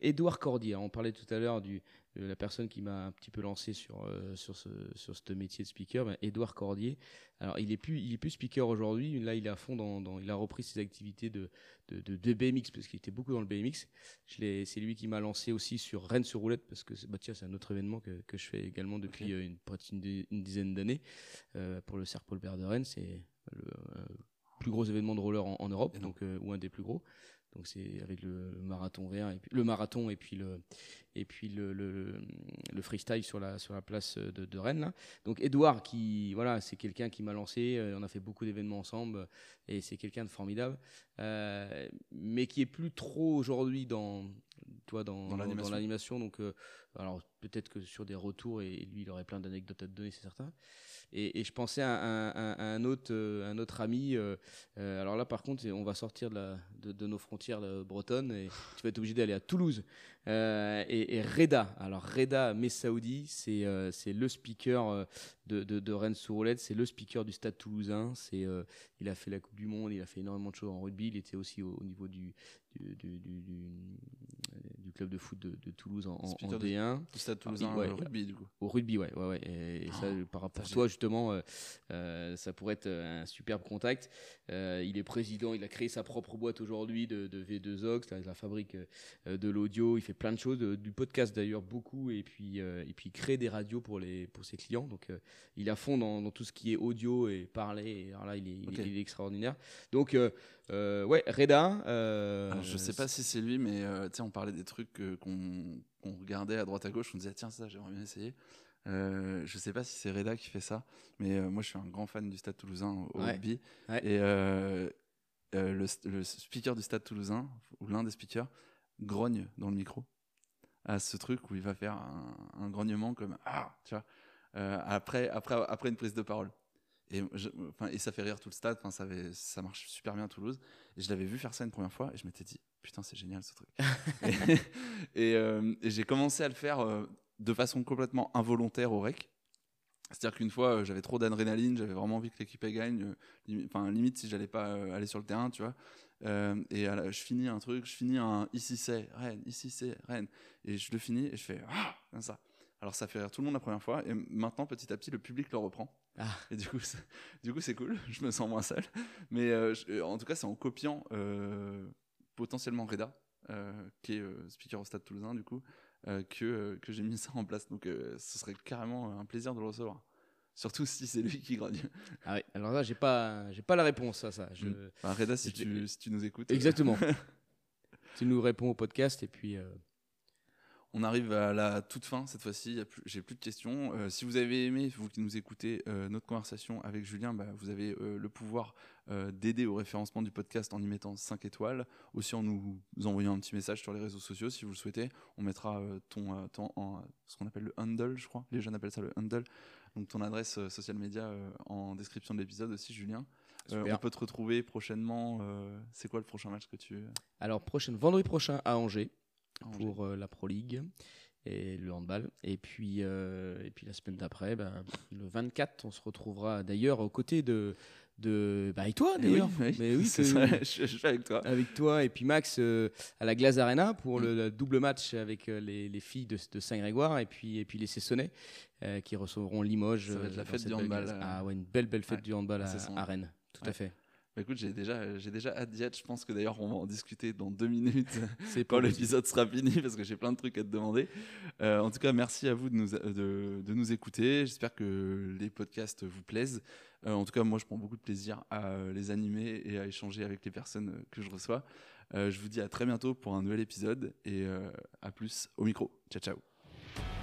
Édouard Cordier. On parlait tout à l'heure du la personne qui m'a un petit peu lancé sur sur ce sur ce métier de speaker, ben, Édouard Cordier. Alors il est plus il est plus speaker aujourd'hui. Là il est à fond dans, dans il a repris ses activités de de, de, BMX parce qu'il était beaucoup dans le BMX. C'est lui qui m'a lancé aussi sur Rennes sur roulette parce que bah tiens c'est un autre événement que, que je fais également depuis euh, une, une, une, dizaine d'années euh, pour le Paul de Rennes. C'est le euh, plus gros événement de roller en, Europe, donc ou un des plus gros. Donc c'est avec le marathon vert et puis, le marathon et puis le et puis le, le, le freestyle sur la sur la place de, de Rennes là. Donc Edouard qui voilà c'est quelqu'un qui m'a lancé. Euh, on a fait beaucoup d'événements ensemble et c'est quelqu'un de formidable, euh, mais qui est plus trop aujourd'hui dans toi dans, dans l'animation. Donc euh, Alors peut-être que sur des retours, et, lui, il aurait plein d'anecdotes à te donner, c'est certain. Et, je pensais à, un, autre, un autre ami. alors là, par contre, on va sortir de, la, de, nos frontières bretonnes et tu vas être obligé d'aller à Toulouse. et, Reda, alors Reda Messaoudi, c'est c'est le speaker de, de, de Rennes sur Roulette, c'est le speaker du Stade Toulousain. C'est il a fait la Coupe du Monde, il a fait énormément de choses en rugby. Il était aussi au, niveau du du, du, club de foot de, Toulouse en, D1. Du Stade Toulousain au rugby, du coup. Au rugby, ouais. ouais, ouais. Et, ça, oh, par rapport à toi, justement, euh, euh, ça pourrait être un superbe contact. Euh, il est président, il a créé sa propre boîte aujourd'hui de, V2Ox, la, la fabrique de l'audio. Il fait plein de choses, du podcast d'ailleurs, beaucoup. Et puis, et puis il crée des radios pour, les, pour ses clients. Donc, il est à fond dans, tout ce qui est audio et parler. Et alors là, il est, il est extraordinaire. Donc, euh, ouais, Reda. Euh, je sais pas si c'est lui, mais euh, on parlait des trucs qu'on regardait à droite à gauche. On disait, tiens, ça, j'aimerais bien essayer. Euh, je sais pas si c'est Reda qui fait ça, mais moi je suis un grand fan du Stade Toulousain au rugby. Et le, speaker du Stade Toulousain, ou l'un des speakers, grogne dans le micro à ce truc où il va faire un, un grognement comme ah, tu vois, après, après, après une prise de parole. Et, et ça fait rire tout le stade. Ça marche super bien à Toulouse. Et je l'avais vu faire ça une première fois et je m'étais dit, putain, c'est génial ce truc. [LAUGHS] [LAUGHS] Euh, et, j'ai commencé à le faire euh, de façon complètement involontaire au rec. C'est-à-dire qu'une fois, euh, j'avais trop d'adrénaline, j'avais vraiment envie que l'équipe gagne. Enfin, limite si j'allais pas aller sur le terrain, tu vois. et je finis un truc, je finis un ici c'est Rennes, ici c'est Rennes. Et je le finis et je fais ah, comme ça. Alors ça fait rire tout le monde la première fois. Et maintenant, petit à petit, le public le reprend. Ah. Et du coup, du coup, c'est cool. Je me sens moins seul. Mais euh, euh, en tout cas, c'est en copiant euh, potentiellement Reda, qui est speaker au Stade Toulousain, du coup, que, que j'ai mis ça en place. Donc, ce serait carrément un plaisir de le recevoir. Surtout si c'est lui qui grogne. Ah oui, alors là, j'ai pas, j'ai pas la réponse à ça. Je... Mm. Reda, si tu, si tu nous écoutes. Exactement. [LAUGHS] tu nous réponds au podcast et puis on arrive à la toute fin cette fois-ci. J'ai plus de questions. Euh, si vous avez aimé, vous qui nous écoutez, euh, notre conversation avec Julien, bah, vous avez euh, le pouvoir d'aider au référencement du podcast en y mettant 5 étoiles. Aussi en nous envoyant un petit message sur les réseaux sociaux si vous le souhaitez. On mettra ton, en, ce qu'on appelle le handle, je crois. Les jeunes appellent ça le handle. Donc ton adresse social media en description de l'épisode aussi, Julien. on peut te retrouver prochainement. c'est quoi le prochain match que tu. Alors, prochaine, vendredi prochain à Angers pour euh, la Pro League et le handball. Et puis, euh, et puis la semaine d'après, ben, le 24, on se retrouvera d'ailleurs aux côtés de, de bah avec toi eh d'ailleurs. mais oui [LAUGHS] c'est ça je, suis avec toi. Avec toi et puis Max euh, à la Glace Arena pour le, double match avec les, les, filles de, de Saint-Grégoire et puis et puis les Sessonnais qui recevront Limoges ça va être la fête du handball ah ouais une belle belle fête du handball à, à, Rennes. Tout à fait bah, écoute, j'ai déjà, j'ai déjà hâte d'y être. Je pense que d'ailleurs, on va en discuter dans deux minutes [LAUGHS] C'est [LAUGHS] quand l'épisode sera fini parce que j'ai plein de trucs à te demander. Euh, en tout cas, merci à vous de nous, de, de nous écouter. J'espère que les podcasts vous plaisent. Euh, en tout cas, moi, je prends beaucoup de plaisir à les animer et à échanger avec les personnes que je reçois. Euh, je vous dis à très bientôt pour un nouvel épisode et à plus au micro. Ciao, ciao.